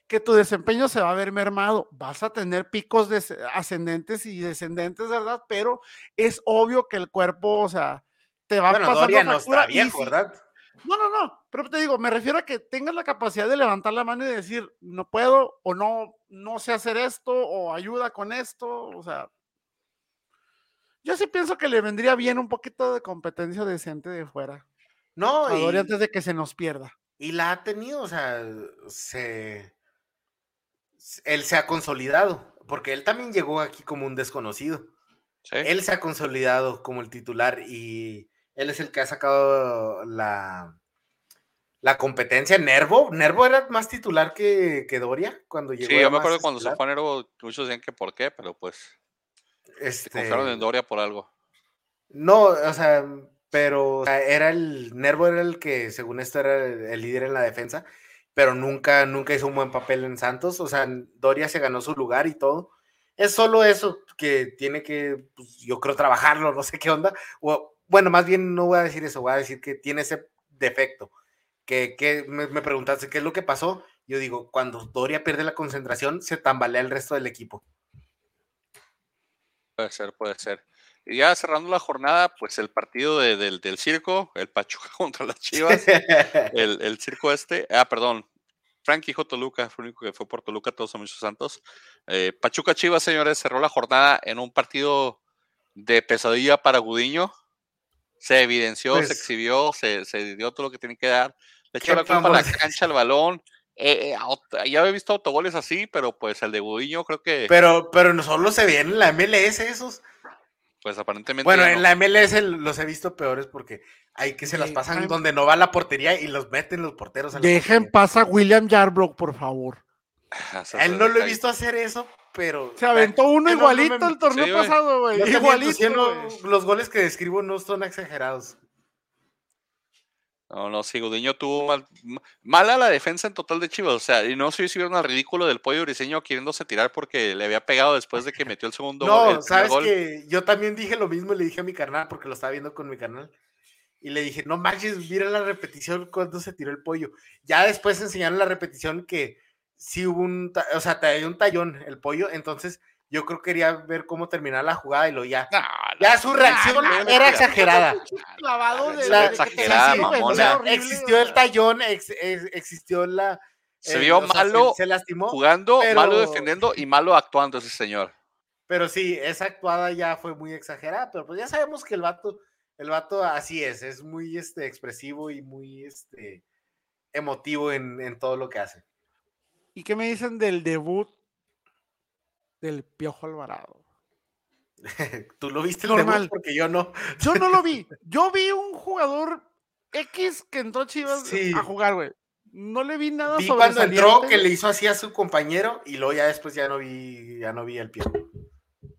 que tu desempeño se va a ver mermado, vas a tener picos ascendentes y descendentes, ¿verdad? Pero es obvio que el cuerpo, o sea, te va a pasar no está viejo, ¿verdad? No, no, no, pero te digo, me refiero a que tengas la capacidad de levantar la mano y decir, no puedo, o no, no sé hacer esto, o ayuda con esto, o sea. Yo sí pienso que le vendría bien un poquito de competencia decente de fuera. No, y, antes de que se nos pierda. Y la ha tenido, o sea, se. Él se ha consolidado, porque él también llegó aquí como un desconocido. Él se ha consolidado como el titular y él es el que ha sacado la, la competencia. Nervo, Nervo era más titular que, Doria cuando llegó. Sí, yo me acuerdo cuando se fue a Nervo, muchos decían que por qué, pero pues este... se confiaron en Doria por algo. No, o sea, pero era el Nervo era el que según esto era el, líder en la defensa, pero nunca nunca hizo un buen papel en Santos, o sea, Doria se ganó su lugar y todo. Es solo eso que tiene que, pues, yo creo, trabajarlo, no sé qué onda, o bueno, más bien no voy a decir eso, voy a decir que tiene ese defecto. Que, me, preguntaste qué es lo que pasó. Yo digo, cuando Doria pierde la concentración, se tambalea el resto del equipo. Puede ser, puede ser. Y ya cerrando la jornada, pues el partido del, circo, el Pachuca contra las Chivas, el, circo este, ah, perdón, Frankie J. Toluca, fue el único que fue por Toluca, todos son muchos santos. Eh, Pachuca Chivas, señores, cerró la jornada en un partido de pesadilla para Gudiño se evidenció, se pues exhibió, se, se, dio todo lo que tiene que dar. Le echó la culpa a la cancha, al balón. Eh, eh, ya había visto autogoles así, pero pues el de Budiño creo que. Pero, pero no solo se ven en la MLS esos. Pues aparentemente. Bueno, en la MLS los he visto peores porque hay que se las pasan donde no va la portería y los meten los porteros. Dejen pasar a William Yarbrough, por favor. él no lo he visto hacer eso, pero. Se aventó uno igualito el torneo pasado, güey. Igualito. los goles que describo no son exagerados. No, no, sí, Gudiño tuvo mal, mala la defensa en total de Chivas. O sea, y no sé si vieron al ridículo del pollo briseño queriéndose tirar porque le había pegado después de que metió el segundo gol. No, sabes que yo también dije lo mismo, le dije a mi carnal, porque lo estaba viendo con mi carnal. Y le dije, no manches, mira la repetición cuando se tiró el pollo. Ya después enseñaron la repetición que sí hubo un, o sea, te un tallón el pollo, entonces yo creo que quería ver cómo terminar la jugada y lo ya. ya su reacción era exagerada. existió el tallón, existió la. Se vio malo se, lastimó, jugando, malo defendiendo y malo actuando ese señor. Pero sí, esa actuada ya fue muy exagerada, pero pues ya sabemos que el vato, el vato así es, es muy este, expresivo y muy este, emotivo en, en todo lo que hace. ¿Y qué me dicen del debut del Piojo Alvarado? Tú lo viste normal porque yo no. Yo no lo vi. Yo vi un jugador X que entró Chivas a jugar, güey. No le vi nada vi cuando entró que le hizo así a su compañero y luego ya después ya no vi, ya no vi el Piojo.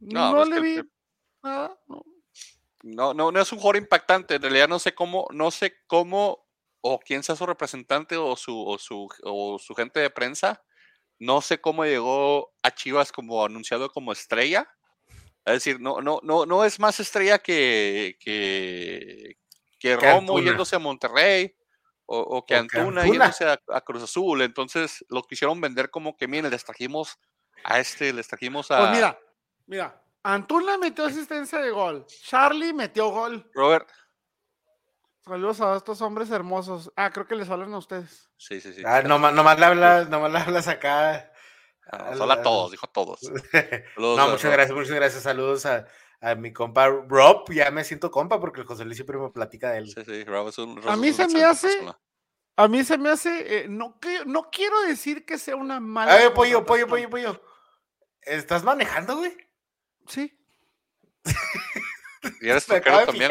No, no le vi nada. No. no. no, es un jugador impactante. En realidad no sé cómo, no sé cómo o quién sea su representante o su, o su, o su gente de prensa. No sé cómo llegó a Chivas como anunciado como estrella. Es decir, no, no, no, no es más estrella que, que, que Romo yéndose a Monterrey o, que, Antuna, yéndose a, Cruz Azul. Entonces lo quisieron vender como que, miren, les trajimos a este, les trajimos a. Pues mira, mira, Antuna metió asistencia de gol. Charlie metió gol. Robert, Saludos a estos hombres hermosos. Ah, creo que les hablan a ustedes. Sí, sí, sí. Ah, nomás, nomás, le hablas, nomás le hablas acá. Ah, a todos, dijo todos. no, muchas gracias, muchas gracias. Saludos a, a, mi compa Rob. Ya me siento compa porque el José Luis siempre me platica de él. Sí, sí, Rob es un. a mí se me hace. A mí se me hace. no, que, no quiero decir que sea una mala. A ver, pollo, pollo, pollo, pollo. ¿Estás manejando, güey? Sí. ¿Y eres troquero también?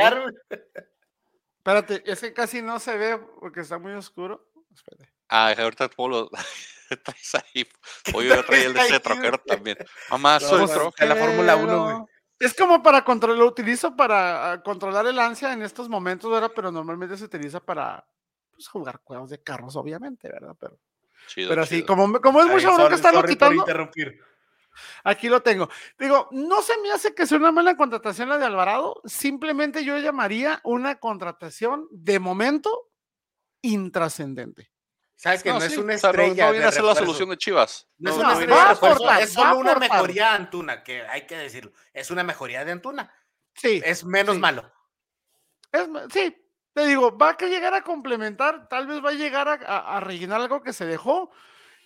Espérate, es que casi no se ve porque está muy oscuro. Espérate. Ah, ahorita Polo traes ahí. Hoy yo traía el de ese troquero también. Mamá, soy la Fórmula 1, güey. Es como para controlar, lo utilizo para ah, controlar el ansia en estos momentos, ¿verdad? Pero normalmente se utiliza para pues, jugar juegos de carros, obviamente, ¿verdad? Pero, chido, pero sí, como, como es mucha bronca estarlo quitando. Aquí lo tengo. Digo, no se me hace que sea una mala contratación la de Alvarado, simplemente yo llamaría una contratación de momento intrascendente. Sabes que no, es una estrella. no, viene a ser la solución de Chivas. No, es una estrella es solo una mejoría de Antuna, que hay que decirlo. Es una mejoría de Antuna. Sí. Es menos malo. sí, te digo, va a llegar a complementar, tal vez va a llegar a, rellenar algo que se dejó,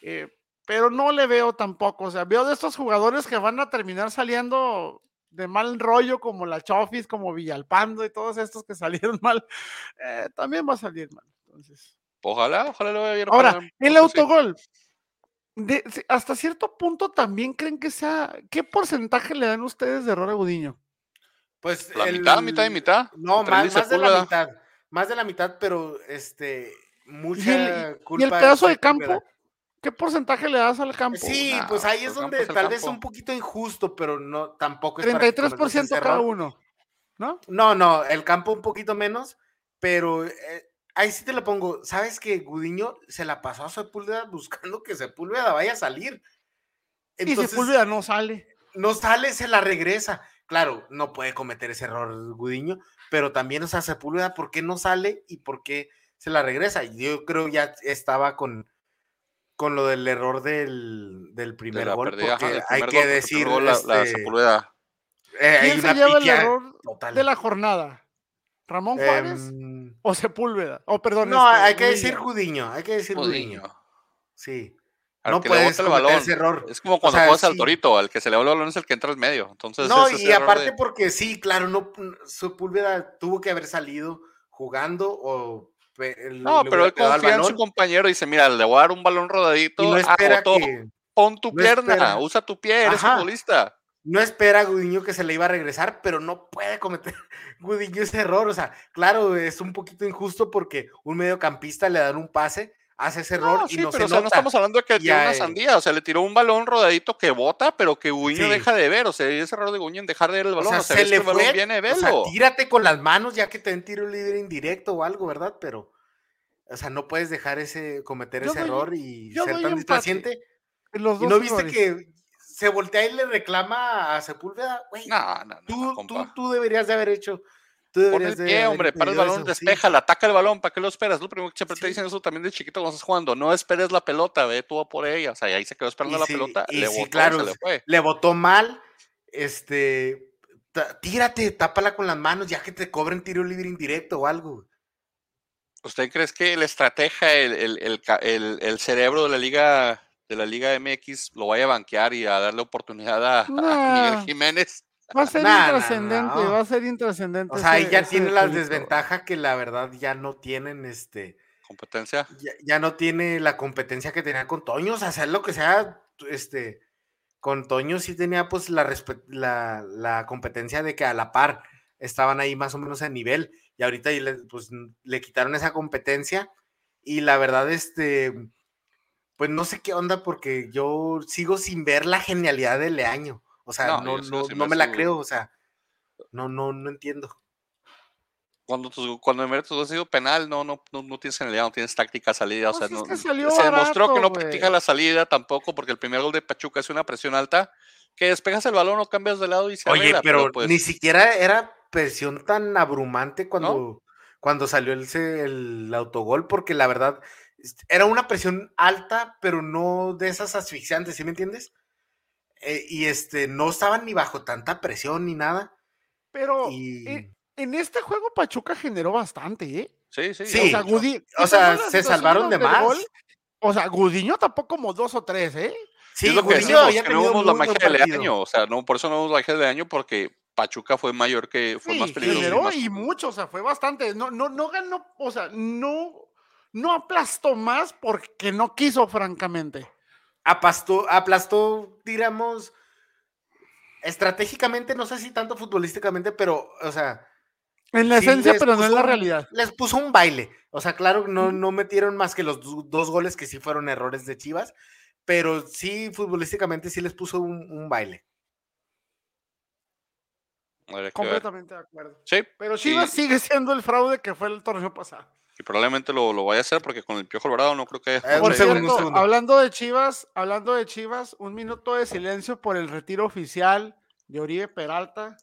eh, pero no le veo tampoco. O sea, veo de estos jugadores que van a terminar saliendo de mal rollo, como la Chofis, como Villalpando y todos estos que salieron mal, eh, también va a salir mal. Entonces. Ojalá, ojalá lo vea bien. Ahora, el autogol. hasta cierto punto también creen que sea. ¿Qué porcentaje le dan ustedes de error a Gudiño? Pues. La mitad, mitad y mitad. No, más, de la mitad. Más de la mitad, pero este. Mucha ¿Y el, culpa. ¿Y el pedazo de campo? ¿Qué porcentaje le das al campo? Sí, pues ahí es donde tal vez es un poquito injusto, pero no tampoco es 33% cada uno, ¿no? No, no, el campo un poquito menos, pero eh, ahí sí te lo pongo. ¿Sabes que Gudiño se la pasó a Sepúlveda buscando que Sepúlveda vaya a salir? Entonces, y Sepúlveda no sale. No sale, se la regresa. Claro, no puede cometer ese error Gudiño, pero también, o sea, Sepúlveda, ¿por qué no sale y por qué se la regresa? Yo creo ya estaba con, con lo del error del, del primer gol, porque hay que decir... La, este, Sepúlveda. Eh, ¿Quién se lleva el error de la jornada? ¿Ramón Juárez em, o Sepúlveda? O perdón. No, este, hay que decir Judiño, hay que decir Judiño. Sí. no puedes el balón. ese error. Es como cuando juegas al torito, al que se le va el balón es el que entra al medio. Entonces, no, y aparte porque sí, claro, no Sepúlveda tuvo que haber salido jugando o no, pero él confía en su compañero y dice, mira, le voy a dar un balón rodadito, no espera que, pon tu pierna, usa tu pie, eres futbolista no espera a Gudiño que se le iba a regresar, pero no puede cometer Gudiño ese error. O sea, claro, es un poquito injusto porque un mediocampista le dan un pase, hace ese error y no pero, se o no estamos hablando de que tiene una sandía, o sea, le tiró un balón rodadito que bota, pero que Gudiño deja de ver, o sea, ese error de Gudiño en dejar de ver el balón, o sea, se le fue, viene, O sea, tírate con las manos ya que te den tiro libre indirecto o algo, ¿verdad? Pero, o sea, no puedes dejar ese, cometer ese error y ser tan displaciente. y no viste que se voltea y le reclama a Sepúlveda, güey. No, no, no. Tú, tú, deberías de haber hecho. Tú Pon el pie, hombre, para el balón, despeja, le ataca el balón, ¿para qué lo esperas? Lo primero que siempre te dicen eso también de chiquito cuando estás jugando, no esperes la pelota, ve tú a por ella, o sea, ahí se quedó esperando la pelota, le botó, claro, se le fue. Le botó mal, este, tírate, tápala con las manos, ya que te cobren tiro libre indirecto o algo. ¿Usted cree que la estrategia, el, el, el, el cerebro de la liga de la Liga MX lo vaya a banquear y a darle oportunidad a, Miguel Jiménez. Va a ser intrascendente, va a ser intrascendente. O sea, ahí ya tiene la desventaja que la verdad ya no tienen este. ¿Competencia? Ya, no tiene la competencia que tenía con Toño. O sea, sea lo que sea, este. Con Toño sí tenía pues la, la, la competencia de que a la par estaban ahí más o menos a nivel. Y ahorita pues, le quitaron esa competencia. Y la verdad, este pues no sé qué onda porque yo sigo sin ver la genialidad de Leaño. O sea, no, no, no, me la creo, o sea, no, no, no entiendo. Cuando, tu, cuando ha sido penal, no, no, no, tienes genialidad, no tienes táctica salida. o sea, no, se demostró que no practica la salida tampoco, porque el primer gol de Pachuca es una presión alta, que despejas el balón o cambias de lado y se Oye, pero, pues ni siquiera era presión tan abrumante cuando, cuando salió el, el autogol, porque la verdad, era una presión alta, pero no de esas asfixiantes, ¿sí me entiendes? Eh, y este, no estaban ni bajo tanta presión ni nada. Pero e, en este juego Pachuca generó bastante, ¿eh? Sí, sí. sí. O sea, se salvaron de más. o sea, Gudiño tampoco como dos o tres, ¿eh? Sí, lo Gudiño que no hubo la magia de año, o sea, no, por eso no hubo la magia de año, porque Pachuca fue mayor que, fue más peligroso. Generó y, mucho, o sea, fue bastante. No, no, no ganó, o sea, no no aplastó más porque no quiso, francamente. Aplastó, aplastó, digamos, estratégicamente, no sé si tanto futbolísticamente, pero, o sea. En la esencia, pero no en la realidad. Les puso un baile. O sea, claro, no, no metieron más que los dos goles que sí fueron errores de Chivas, pero sí, futbolísticamente sí les puso un, baile. Completamente de acuerdo. Sí. Pero Chivas sigue siendo el fraude que fue el torneo pasado. Y probablemente lo, lo vaya a hacer porque con el Piojo Alvarado no creo que. Eh, por cierto, hablando de Chivas, hablando de Chivas, un minuto de silencio por el retiro oficial de Oribe Peralta.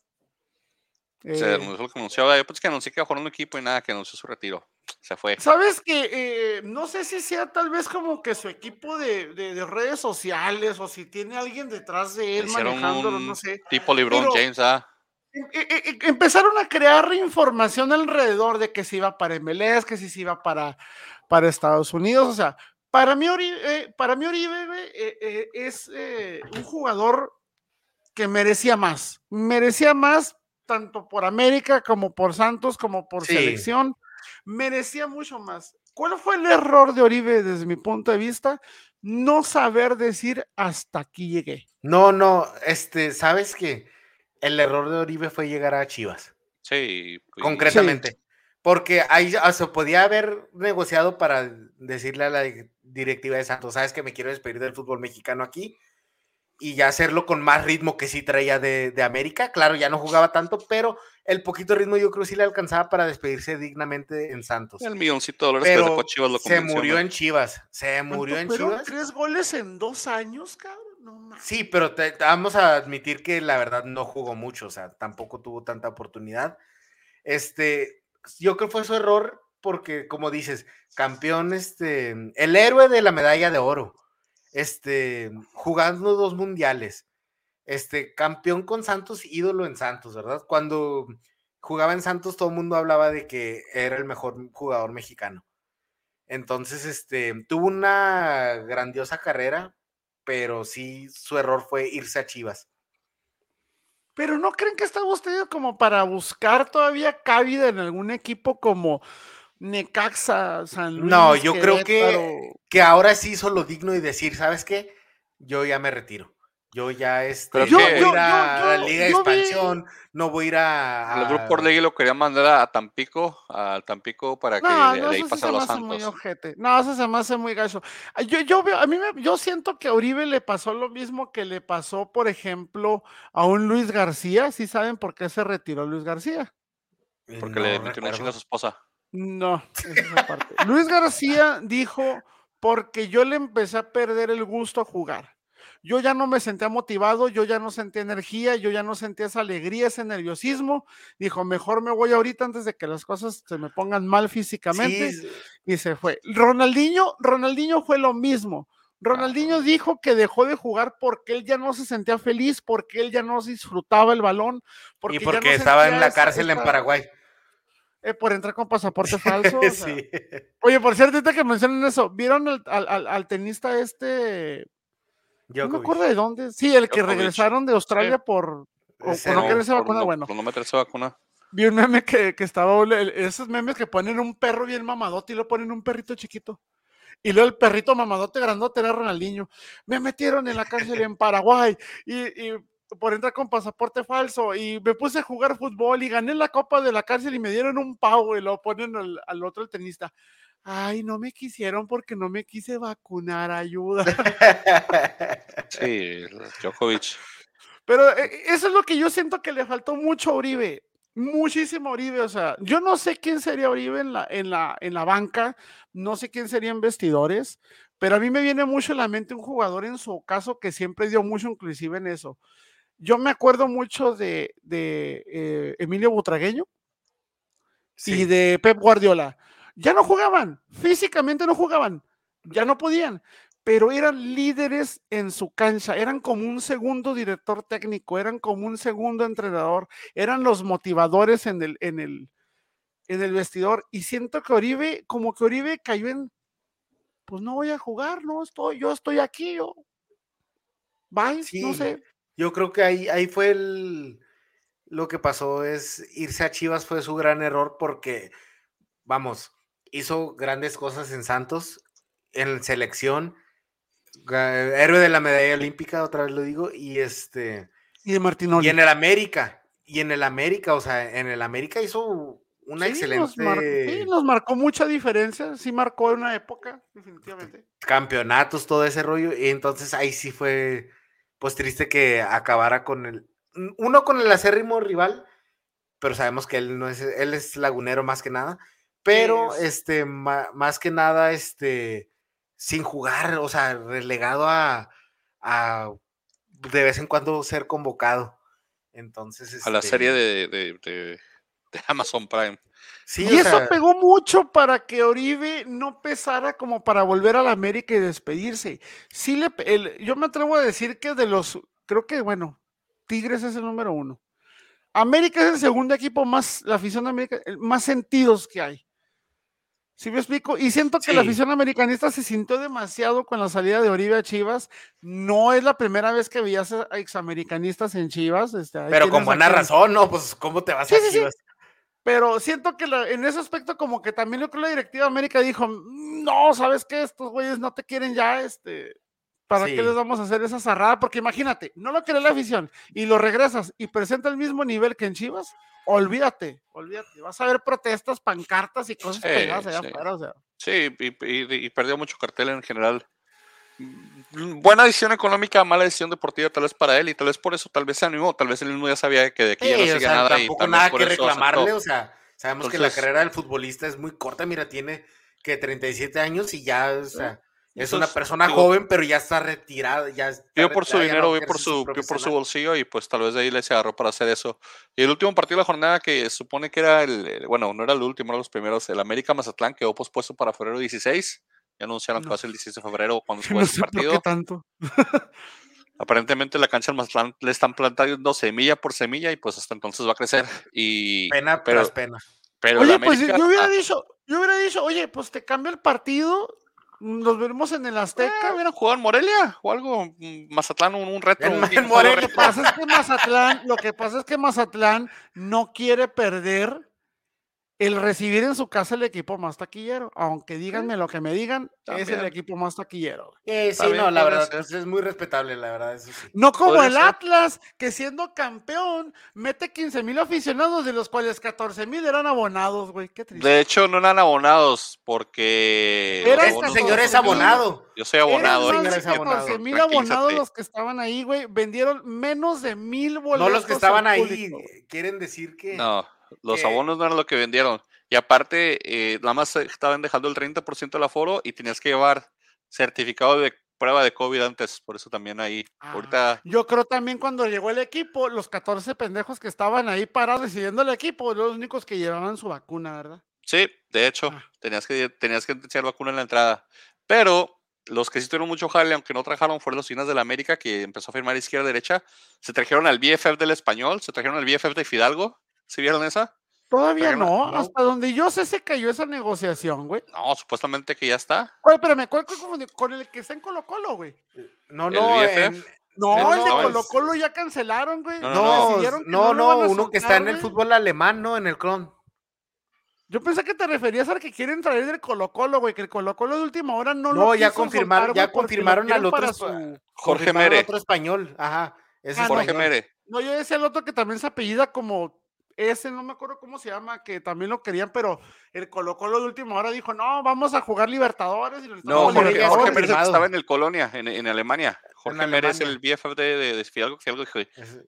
Se eh, anunció lo que anunciaba. Yo pensé que anunció que iba a jugar un equipo y nada, que anunció su retiro. Se fue. Sabes que eh, no sé si sea tal vez como que su equipo de, de, redes sociales o si tiene alguien detrás de él manejándolo, no sé. Tipo LeBron James, ah empezaron a crear información alrededor de que se iba para MLS, que si se iba para, para Estados Unidos. O sea, para mí Oribe, eh, para mí Oribe eh, eh, es un jugador que merecía más. Merecía más tanto por América como por Santos, como por selección. Merecía mucho más. ¿Cuál fue el error de Oribe desde mi punto de vista? No saber decir hasta aquí llegué. No, no, este, ¿sabes qué? El error de Oribe fue llegar a Chivas. Sí. Pues, concretamente. Porque ahí se podía haber negociado para decirle a la directiva de Santos, sabes que me quiero despedir del fútbol mexicano aquí y ya hacerlo con más ritmo que sí traía de, América. Claro, ya no jugaba tanto, pero el poquito ritmo yo creo sí le alcanzaba para despedirse dignamente en Santos. El milloncito de dólares que dejó Chivas lo Se murió en Chivas. Se murió en Chivas. Tres goles en dos años, cabrón. Sí, pero vamos a admitir que la verdad no jugó mucho, o sea, tampoco tuvo tanta oportunidad. Este, yo creo que fue su error porque, como dices, campeón, este, el héroe de la medalla de oro, este, jugando dos mundiales, este, campeón con Santos, ídolo en Santos, ¿verdad? Cuando jugaba en Santos todo el mundo hablaba de que era el mejor jugador mexicano. Entonces, este, tuvo una grandiosa carrera, pero sí su error fue irse a Chivas. Pero no creen que está usted como para buscar todavía cabida en algún equipo como Necaxa, San Luis. No, yo creo que, que ahora sí hizo lo digno y decir, ¿sabes qué? Yo ya me retiro. Yo ya este, no voy a ir a la Liga de Expansión, no voy a ir a. El grupo Orlegui lo quería mandar a Tampico, a Tampico para que de, ahí pasara los Santos. No, eso se me hace muy gacho. Yo, yo veo, a mí me, yo siento que a Uribe le pasó lo mismo que le pasó, por ejemplo, a un Luis García. ¿Sí saben por qué se retiró Luis García? Porque le metió una chinga a su esposa. No, esa parte. Luis García dijo, porque yo le empecé a perder el gusto a jugar yo ya no me sentía motivado, yo ya no sentía energía, yo ya no sentía esa alegría, ese nerviosismo. Dijo, mejor me voy ahorita antes de que las cosas se me pongan mal físicamente. Y se fue. Ronaldinho, Ronaldinho fue lo mismo. Ronaldinho dijo que dejó de jugar porque él ya no se sentía feliz, porque él ya no disfrutaba el balón. Porque y porque estaba en la cárcel en Paraguay. Eh, por entrar con pasaporte falso. Oye, por cierto, ahorita que mencionan eso, ¿vieron al tenista este no me acuerdo de dónde. Sí, el que regresaron de Australia por. O, no querer vacuna, bueno. Por no meterse vacuna. Vi un meme que, que estaba. Esos memes que ponen un perro bien mamadote y lo ponen un perrito chiquito. Y luego el perrito mamadote grandote era Ronaldinho. Me metieron en la cárcel en Paraguay y, y, por entrar con pasaporte falso. Y me puse a jugar fútbol y gané la copa de la cárcel y me dieron un pavo y lo ponen al, al otro el tenista ay, no me quisieron porque no me quise vacunar, ayuda. Sí, Djokovic. Pero eh, eso es lo que yo siento que le faltó mucho a Uribe, muchísimo a Uribe, o sea, yo no sé quién sería Uribe en la, en la, en la banca, no sé quién sería en vestidores, pero a mí me viene mucho en la mente un jugador en su caso que siempre dio mucho inclusive en eso. Yo me acuerdo mucho de, de eh, Emilio Butragueño y de Pep Guardiola ya no jugaban, físicamente no jugaban, ya no podían, pero eran líderes en su cancha, eran como un segundo director técnico, eran como un segundo entrenador, eran los motivadores en el, en el, en el vestidor. Y siento que Oribe, como que Oribe cayó en, pues no voy a jugar, no estoy, yo estoy aquí, yo. Bye, no sé. Yo creo que ahí, ahí fue el, lo que pasó es irse a Chivas fue su gran error porque, vamos, hizo grandes cosas en Santos, en selección, héroe de la medalla olímpica, otra vez lo digo, y este, Y de Martinoli. Y en el América. Y en el América, o sea, en el América hizo una excelente. sí, nos marcó mucha diferencia. Sí, marcó una época, definitivamente. Campeonatos, todo ese rollo. Y entonces ahí sí fue, pues triste que acabara con el. Uno con el acérrimo rival, pero sabemos que él no es, él es lagunero más que nada. Pero, este, más que nada, este, sin jugar, o sea, relegado a, a de vez en cuando ser convocado. Entonces. A la serie este de, Amazon Prime. Sí, y eso pegó mucho para que Oribe no pesara como para volver a la América y despedirse. Sí le, yo me atrevo a decir que de los, creo que bueno, Tigres es el número uno. América es el segundo equipo más, la afición de América, más sentidos que hay. ¿Sí me explico? Y siento que la afición americanista se sintió demasiado con la salida de Oribe a Chivas. No es la primera vez que veías a examericanistas en Chivas. Este, Pero con buena razón, ¿no? Pues, ¿cómo te vas a Chivas? Pero siento que en ese aspecto, como que también yo creo la directiva de América dijo: No, ¿sabes qué? Estos güeyes no te quieren ya, este. ¿Para qué les vamos a hacer esa cerrada? Porque imagínate, no lo quiere la afición y lo regresas y presenta el mismo nivel que en Chivas olvídate, olvídate. Vas a ver protestas, pancartas y cosas pegadas allá afuera. O sea. Sí, y, perdió mucho cartel en general. Buena decisión económica, mala decisión deportiva, tal vez para él, y tal vez por eso, tal vez se animó, tal vez él mismo ya sabía que de aquí ya no sigue nada. Tampoco nada que reclamarle, o sea, sabemos que la carrera del futbolista es muy corta, mira, tiene que 37 años y ya, o sea, es una persona joven, pero ya está retirada. Ya vio por su dinero, vio por su, por su bolsillo y pues tal vez de ahí le se agarró para hacer eso. Y el último partido de la jornada que supone que era el, bueno, no era el último, eran los primeros, el América Mazatlán quedó pospuesto para febrero 16. Ya anunciaron que va a ser el 16 de febrero cuando se no sé partido. Tanto. Aparentemente la cancha del Mazatlán le están plantando semilla por semilla y pues hasta entonces va a crecer. Y, pena pero, tras pena. Pero oye, pues yo hubiera dicho, yo hubiera dicho, oye, pues te cambia el partido nos veremos en el Azteca. ¿Vieron jugar Morelia o algo? Mazatlán, un, un reto. En, Morelia. Lo que pasa es que Mazatlán, lo que pasa es que Mazatlán no quiere perder el recibir en su casa el equipo más taquillero, aunque díganme lo que me digan, es el equipo más taquillero. sí, no, la verdad, es muy respetable, la verdad, eso sí. No como el Atlas, que siendo campeón, mete 15 mil aficionados, de los cuales 14 mil eran abonados, güey, qué triste. De hecho, no eran abonados, porque... este señor es abonado. Yo soy abonado. Eran 14 mil abonados los que estaban ahí, güey, vendieron menos de mil boletos. No los que estaban ahí, quieren decir que... No. Los abonos no eran lo que vendieron. Y aparte, eh, nada más estaban dejando el 30% del aforo y tenías que llevar certificado de prueba de COVID antes. Por eso también ahí. ahorita. Ah, yo creo también cuando llegó el equipo, los 14 pendejos que estaban ahí parados decidiendo el equipo, los únicos que llevaban su vacuna, ¿verdad? Sí, de hecho, ah. tenías que tenías que tener vacuna en la entrada. Pero los que sí tuvieron mucho jale, aunque no trajeron, fueron los Finas de la América, que empezó a firmar izquierda-derecha. Se trajeron al BFF del español, se trajeron al BFF de Fidalgo, ¿Sí vieron esa? Todavía no, hasta donde yo sé se cayó esa negociación, güey. No, supuestamente que ya está. Oye, espérame, ¿cuál, con el que está en Colo Colo, güey? No, no, no, el de Colo Colo ya cancelaron, güey. No, no, no, uno que está en el fútbol alemán, ¿no? En el Clon. Yo pensé que te referías al que quieren traer del Colo Colo, güey, que el Colo Colo de última hora no, lo No, ya confirmaron, ya confirmaron al otro, Jorge Mere. otro español, ajá. Ese es Jorge Mere. No, yo decía el otro que también se apellida como ese no me acuerdo cómo se llama, que también lo querían, pero el Colo Colo de última hora dijo, no, vamos a jugar Libertadores. Y no, Jorge, Jorge estaba en el Colonia, en, en Alemania. Jorge Mérez, el BFF de, de, de Fidalgo,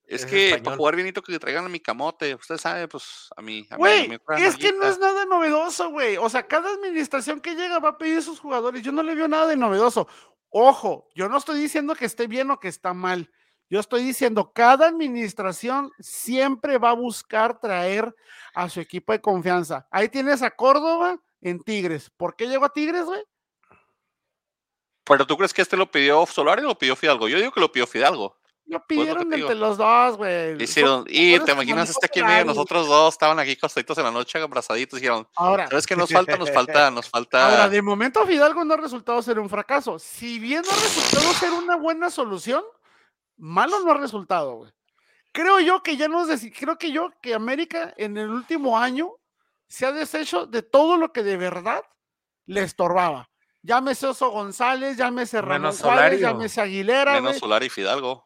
es, que para jugar bienito que traigan a mi camote, usted sabe, pues a mí. Güey, es que no es nada novedoso, güey. O sea, cada administración que llega va a pedir a sus jugadores. Yo no le veo nada de novedoso. Ojo, yo no estoy diciendo que esté bien o que está mal. Yo estoy diciendo, cada administración siempre va a buscar traer a su equipo de confianza. Ahí tienes a Córdoba en Tigres. ¿Por qué llegó a Tigres, güey? Pero tú crees que este lo pidió Solari o lo pidió Fidalgo? Yo digo que lo pidió Fidalgo. Lo pidieron entre los dos, güey. Hicieron, y te imaginas este aquí medio, nosotros dos estaban aquí costaditos en la noche, abrazaditos, dijeron, ahora, ¿sabes qué nos falta? Nos falta, nos falta. Ahora, de momento Fidalgo no ha resultado ser un fracaso. Si bien no ha resultado ser una buena solución, malo no ha resultado, güey. Creo yo que ya nos creo que yo que América en el último año se ha deshecho de todo lo que de verdad le estorbaba. Llámese Oso González, llámese Ramón Suárez, llámese Aguilera. Menos Solar y Fidalgo.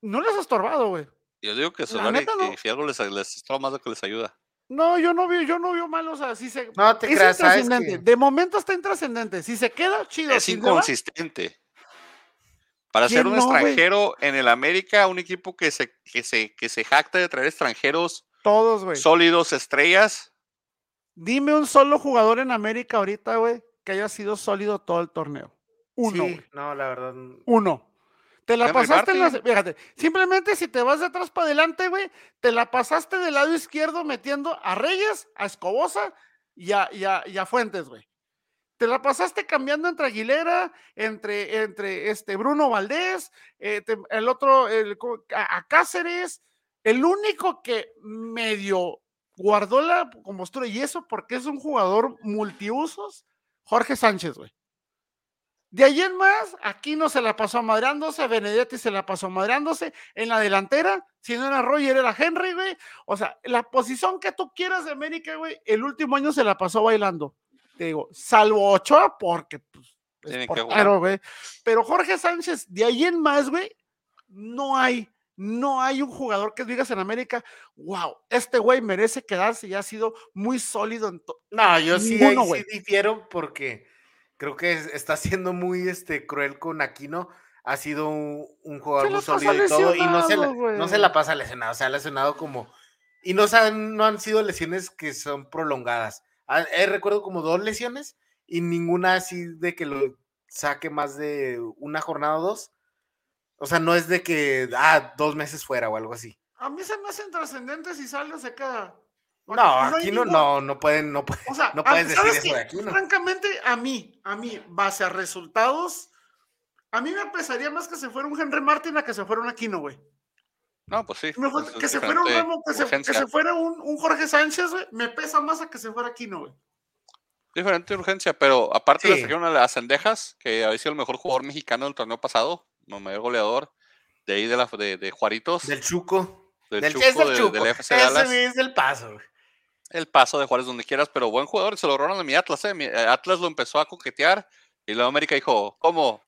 No les ha estorbado, güey. Yo digo que Solari, no. si algo les, les estorba más de que les ayuda. No, yo no veo, yo no veo mal, o sea, si se. No te es creas, intrascendente. De momento está intrascendente. Si se queda, chido. Es inconsistente. Para ser un extranjero en el América, un equipo que se, que se, que se jacta de traer extranjeros todos, güey. Sólidos, estrellas. Dime un solo jugador en América ahorita, güey, que haya sido sólido todo el torneo. Uno. Sí, no, la verdad. Uno. Te la pasaste en la. Fíjate, simplemente si te vas de atrás para adelante, güey, te la pasaste del lado izquierdo metiendo a Reyes, a Escobosa y a, y a, Fuentes, güey. Te la pasaste cambiando entre Aguilera, entre, entre este Bruno Valdés, eh, el otro, a Cáceres, el único que medio guardó la compostura y eso porque es un jugador multiusos, Jorge Sánchez, güey. De ahí en más, aquí no se la pasó madreándose, Benedetti se la pasó madreándose, en la delantera, si no era Roger, era Henry, güey. O sea, la posición que tú quieras de América, güey, el último año se la pasó bailando. Te digo, salvo Ochoa, porque, pues, claro, güey. Pero Jorge Sánchez, de ahí en más, güey, no hay no hay un jugador que digas en América, wow, este güey merece quedarse y ha sido muy sólido en todo. No, yo sí, sí difiero porque creo que está siendo muy este, cruel con Aquino. Ha sido un, jugador muy sólido y todo, y no se, la, no se la pasa lesionado, o sea, lesionado como. Y no, han, no han sido lesiones que son prolongadas. Ah, eh, recuerdo como dos lesiones y ninguna así de que lo saque más de una jornada o dos o sea, no es de que, ah, dos meses fuera o algo así. A mí se me hacen trascendentes y sale se queda. No, aquí no, no, no pueden, no pueden, o sea, no puedes decir eso de aquí, ¿no? Francamente, a mí, a mí, base a resultados, a mí me pesaría más que se fuera un Henry Martin a que se fuera un Aquino, güey. No, pues sí. que, se fuera un que, se, fuera un, un, Jorge Sánchez, güey, me pesa más a que se fuera Aquino, güey. Diferente urgencia, pero aparte sí. le trajeron a las Cendejas, que había sido el mejor jugador mexicano del torneo pasado, el mayor goleador de ahí de, la, de, de Juaritos. Del Chuco. Del, Chuco, es del, Chuco. del FC Ese es del paso. El paso de Juárez donde quieras, pero buen jugador, se lo robaron a mi Atlas, ¿eh? eh. Atlas lo empezó a coquetear y la América dijo, ¿cómo?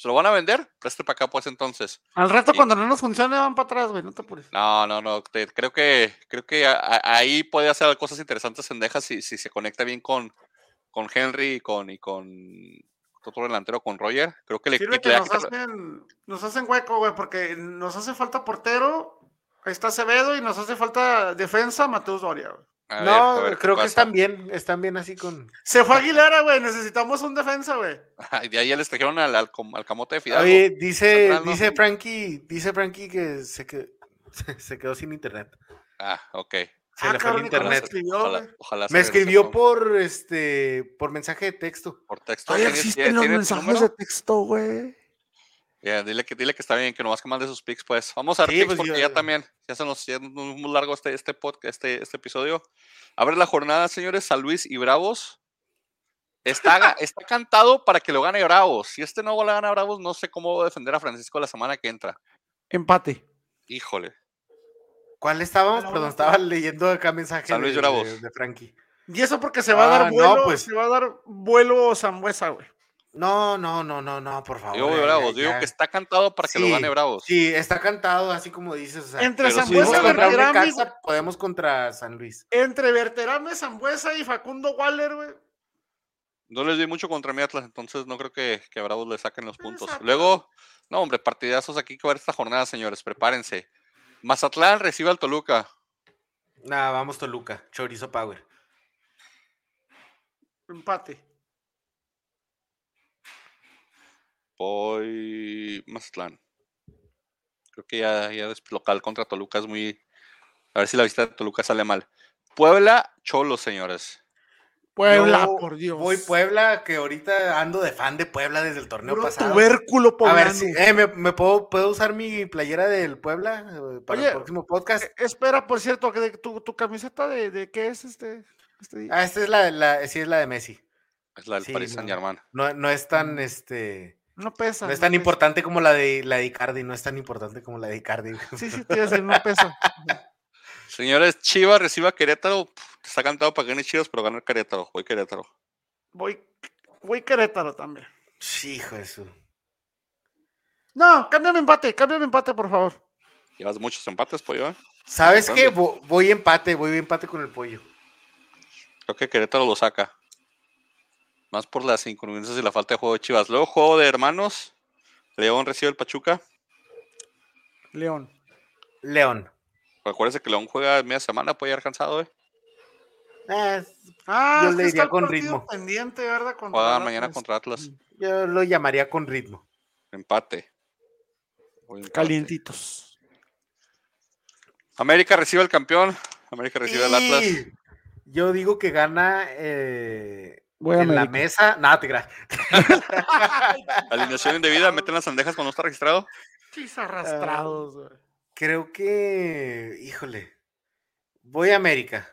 ¿Se lo van a vender? Preste para acá pues entonces. Al rato cuando no nos funcione van para atrás, güey, no te apures. No, no, no, creo que creo que ahí puede hacer cosas interesantes en Dejas si, si se conecta bien con, con Henry y con, y con otro delantero con Roger. Creo que le, Sirve que nos, hacen, nos hacen hueco, güey, porque nos hace falta portero, ahí está Acevedo, y nos hace falta defensa, Mateus Doria, no, creo que están bien, están bien así con. Se fue Aguilera, güey, necesitamos un defensa, güey. Y de ahí ya les trajeron al, al, camote de Fidalgo. Oye, dice, dice Frankie, dice Frankie que se, que se quedó sin internet. Ah, ok. Se ah, le fue el internet. Ojalá, me escribió por este por mensaje de texto. Por texto. Ay, existen los mensajes de texto, güey. Dile que dile que está bien, que no vas que mande sus pics, pues. Vamos a ver sí, pues porque ya también, ya se nos ya muy largo este, este podcast, este, este episodio. Abre la jornada, señores, San Luis y Bravos. Está, está cantado para que lo gane Bravos. Si este no lo gana Bravos, no sé cómo defender a Francisco la semana que entra. Empate. Híjole. ¿Cuál estábamos? Perdón, estaba leyendo acá mensaje de, de, Frankie. Y eso porque se va a dar ah, vuelo, pues. se va a dar vuelo Zambuesa, güey. No, no, no, no, no, por favor. Yo voy Bravos, digo que está cantado para que lo gane Bravos. Sí, está cantado, así como dices. Entre Zambuesa y Berterame. podemos contra San Luis. Entre Berterame, Zambuesa y Facundo Waller, güey. No les di mucho contra mi Atlas, entonces no creo que, que a Bravos le saquen los puntos. Luego, no, hombre, partidazos aquí que ver esta jornada, señores, prepárense. Mazatlán recibe al Toluca. Nada, vamos Toluca. Chorizo Power. Empate. Voy Mazatlán. Creo que ya, ya local contra Toluca es muy. A ver si la visita de Toluca sale mal. Puebla, Cholo, señores. Puebla, por Dios. Voy Puebla, que ahorita ando de fan de Puebla desde el torneo pasado. Tubérculo A ver si eh, ¿me, puedo, puedo, usar mi playera del Puebla eh, para el próximo podcast. Eh, espera, por cierto, que tu, tu camiseta de, de, qué es este, este Ah, esta es la, la, sí es la de Messi. Es la del Paris Saint Germain. No, no es tan este. No pesa. No es tan importante como la de la de Icardi, no es tan importante como la de Icardi. Sí, sí, te no pesa. Señores, Chivas reciba a Querétaro. Está cantado para que gane Chivas, pero ganar Querétaro. Voy Querétaro. Voy, voy Querétaro también. Sí, hijo de su. No, cámbiame empate, cámbiame empate, por favor. Llevas muchos empates, pollo. ¿eh? ¿Sabes qué? Voy empate, voy empate con el pollo. Creo que Querétaro lo saca. Más por las incongruencias y la falta de juego de Chivas. Luego, juego de hermanos. León recibe el Pachuca. León. León. Acuérdense que León juega media semana, puede haber cansado, ¿eh? eh ah, yo le diría con ritmo. Pendiente, ¿verdad? mañana contra Atlas. Yo lo llamaría con ritmo. Empate. Calientitos. América recibe al campeón. América recibe al Atlas. Yo digo que gana eh, en la mesa. Nada, te gracias. Alineación indebida, meten las sandejas cuando está registrado. Chis arrastrados, Creo que, híjole, voy a América.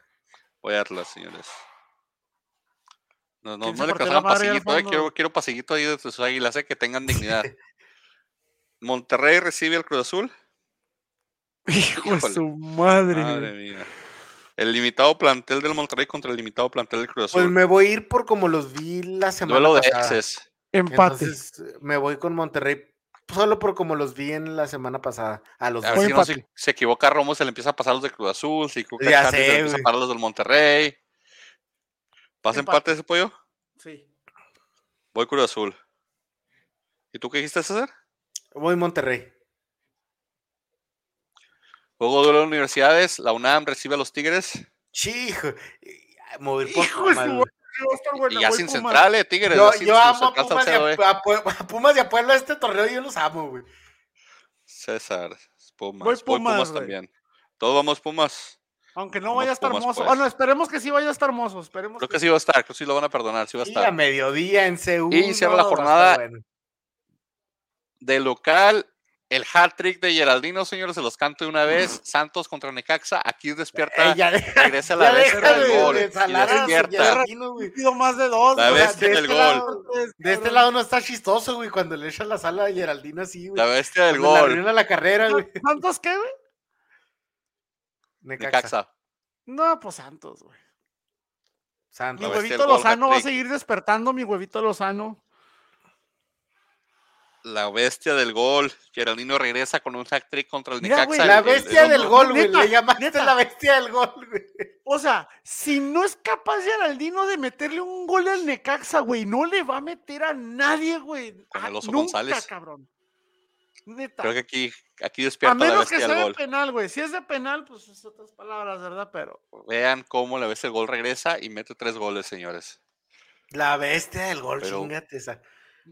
Voy a Atlas, señores. No, no, no le casaron pasillito, eh, quiero, quiero pasillito ahí de sus águilas, eh, que tengan dignidad. Monterrey recibe al Cruz Azul. Hijo de su madre. Madre mía. El limitado plantel del Monterrey contra el limitado plantel del Cruz Azul. Pues me voy a ir por como los vi la semana Duelo pasada. de Empate. me voy con Monterrey solo por como los vi en la semana pasada. A los si no se, equivoca Romo, se le empieza a pasar los de Cruz Azul. Si equivoca ya se le empieza a pasar los del Monterrey. ¿Pasa empate. ese pollo? Sí. Voy Cruz Azul. ¿Y tú qué dijiste, César? Voy Monterrey. Juego de las universidades, la UNAM recibe a los Tigres. Sí, hijo. Mover y ya sin central, eh, Tigres. Yo, amo a Pumas, y a, Pumas y a Puebla este torneo, yo los amo, güey. César, Pumas. Voy Pumas, también. Todos vamos Pumas. Aunque no vaya a estar hermoso. Bueno, pues. esperemos que sí vaya a estar hermoso. Esperemos creo que, sí va a estar, creo que sí lo van a perdonar. Sí va a estar. a mediodía en Seúl. Y cierra la jornada de local el hat-trick de Geraldino, señores, se los canto de una vez. Santos contra Necaxa. Aquí despierta. regresa la bestia del gol. De, despierta. más de dos. La bestia del este gol. de este lado no está chistoso, güey, cuando le echa la sala a Geraldino así, güey. La bestia del gol. La la carrera, güey. ¿Santos qué, güey? Necaxa. No, pues Santos, güey. Santos. Mi huevito Lozano va a seguir despertando, mi huevito Lozano la bestia del gol. Geraldino regresa con un hack trick contra el Necaxa. la bestia del gol, güey. Le llamaste la bestia del gol, güey. O sea, si no es capaz Geraldino de meterle un gol al Necaxa, güey, no le va a meter a nadie, güey. Con el oso nunca, González. cabrón. Neta. Creo que aquí, aquí despierta a menos que sea de penal, güey. Si es de penal, pues es otras palabras, ¿verdad? Pero. Vean cómo la bestia del gol regresa y mete tres goles, señores. La bestia del gol, chingate esa.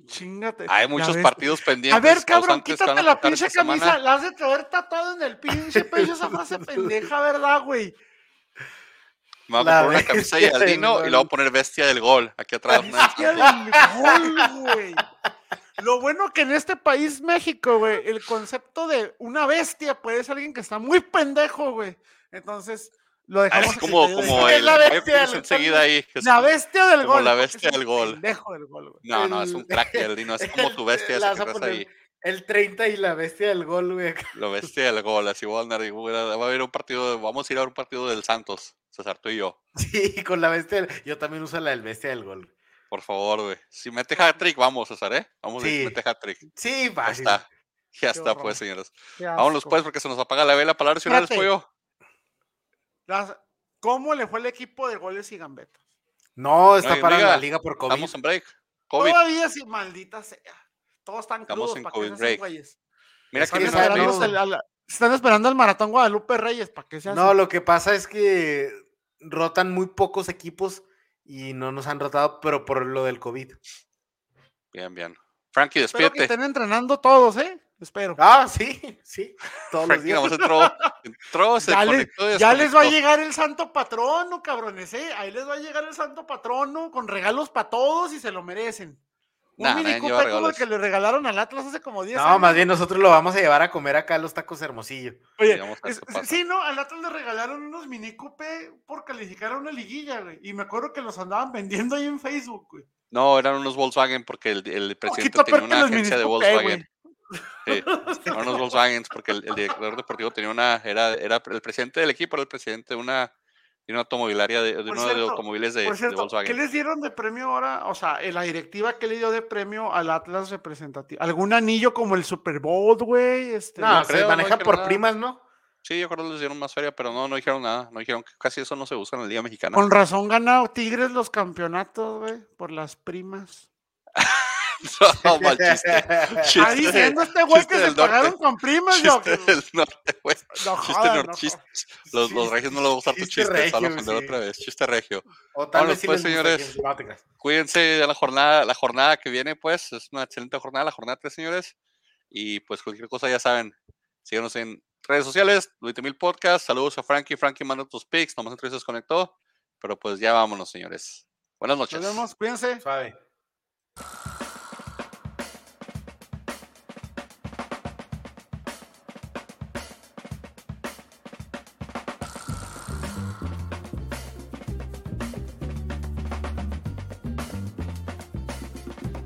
Chingate. Hay muchos partidos pendientes. A ver, cabrón, quítate la pinche camisa. La has de traer tatuado en el pinche pecho esa frase pendeja, ¿verdad, güey? Me voy a poner una camisa de Aldino y le voy a poner bestia del gol aquí atrás. Bestia del gol, güey. Lo bueno que en este país, México, güey, el concepto de una bestia puede ser alguien que está muy pendejo, güey. Entonces, lo dejamos. Es como, como el, la bestia del enseguida ahí. la bestia del gol. la bestia del gol. del gol no, no, es un crack el Dino. Es como tu bestia. ahí. El 30 y la bestia del gol, güey. La bestia del gol, así voy a andar. Va a haber un partido, vamos a ir a un partido del Santos, César, tú y yo. Sí, con la bestia. Yo también uso la del bestia del gol. Por favor, güey. Si mete hat-trick, vamos, César, ¿eh? Vamos a mete hat-trick. Sí, va. Ya está. Ya está, pues, señores. Vámonos, pues, porque se nos apaga la vela. Palabras finales, pollo. ¿Cómo le fue el equipo de goles y gambetas? No, está para la liga por COVID. Estamos en break. Todavía sí, maldita sea. Todos están Estamos crudos en COVID break. Mira están, que esperando, están esperando el maratón Guadalupe Reyes, ¿para qué se No, lo que pasa es que rotan muy pocos equipos y no nos han rotado, pero por lo del COVID. Bien, bien. Frankie, despídete. Espero que estén entrenando todos, ¿eh? Espero. Ah, sí, sí, todos los días. Entró, se ya, ya les va a llegar el santo patrono, cabrones, ¿eh? Ahí les va a llegar el santo patrono con regalos para todos y se lo merecen. Un mini como el que le regalaron al Atlas hace como 10 años. No, más bien nosotros lo vamos a llevar a comer acá a los tacos Hermosillo. Oye, sí, no, al Atlas le regalaron unos mini coupé por calificar a una liguilla, güey. Y me acuerdo que los andaban vendiendo ahí en Facebook, güey. No, eran unos Volkswagen porque el, el presidente tenía una agencia de Volkswagen. Sí, eran unos Volkswagen porque el, director deportivo tenía una, era, era el presidente del equipo, era el presidente de una Tiene una automovilaria de, de uno de automóviles de, Volkswagen. ¿Qué les dieron de premio ahora? O sea, la directiva que le dio de premio al Atlas representativo. ¿Algún anillo como el Super Bowl, güey? Este, no, se maneja por primas, ¿no? Sí, yo creo que les dieron más feria, pero no, no dijeron nada. No dijeron que casi eso no se usa en el Día Mexicano. Con razón ganado Tigres los campeonatos, güey, por las primas. no, mal chiste. Está diciendo este güey que se pagaron con primas, yo. norte, güey. No, chiste chiste. Los, los regios no les va a gustar tu chiste, regio, solo sí. otra vez. Chiste regio. O tal vez pues, señores, cuídense de la jornada, la jornada que viene, pues. Es una excelente jornada, la jornada 3, señores. Y pues cualquier cosa ya saben. Síganos en redes sociales, Mil Podcast. Saludos a Frankie. Frankie manda tus pics. Nomás entre se desconectó. Pero pues ya vámonos, señores. Buenas noches. Nos vemos. Cuídense. Suave.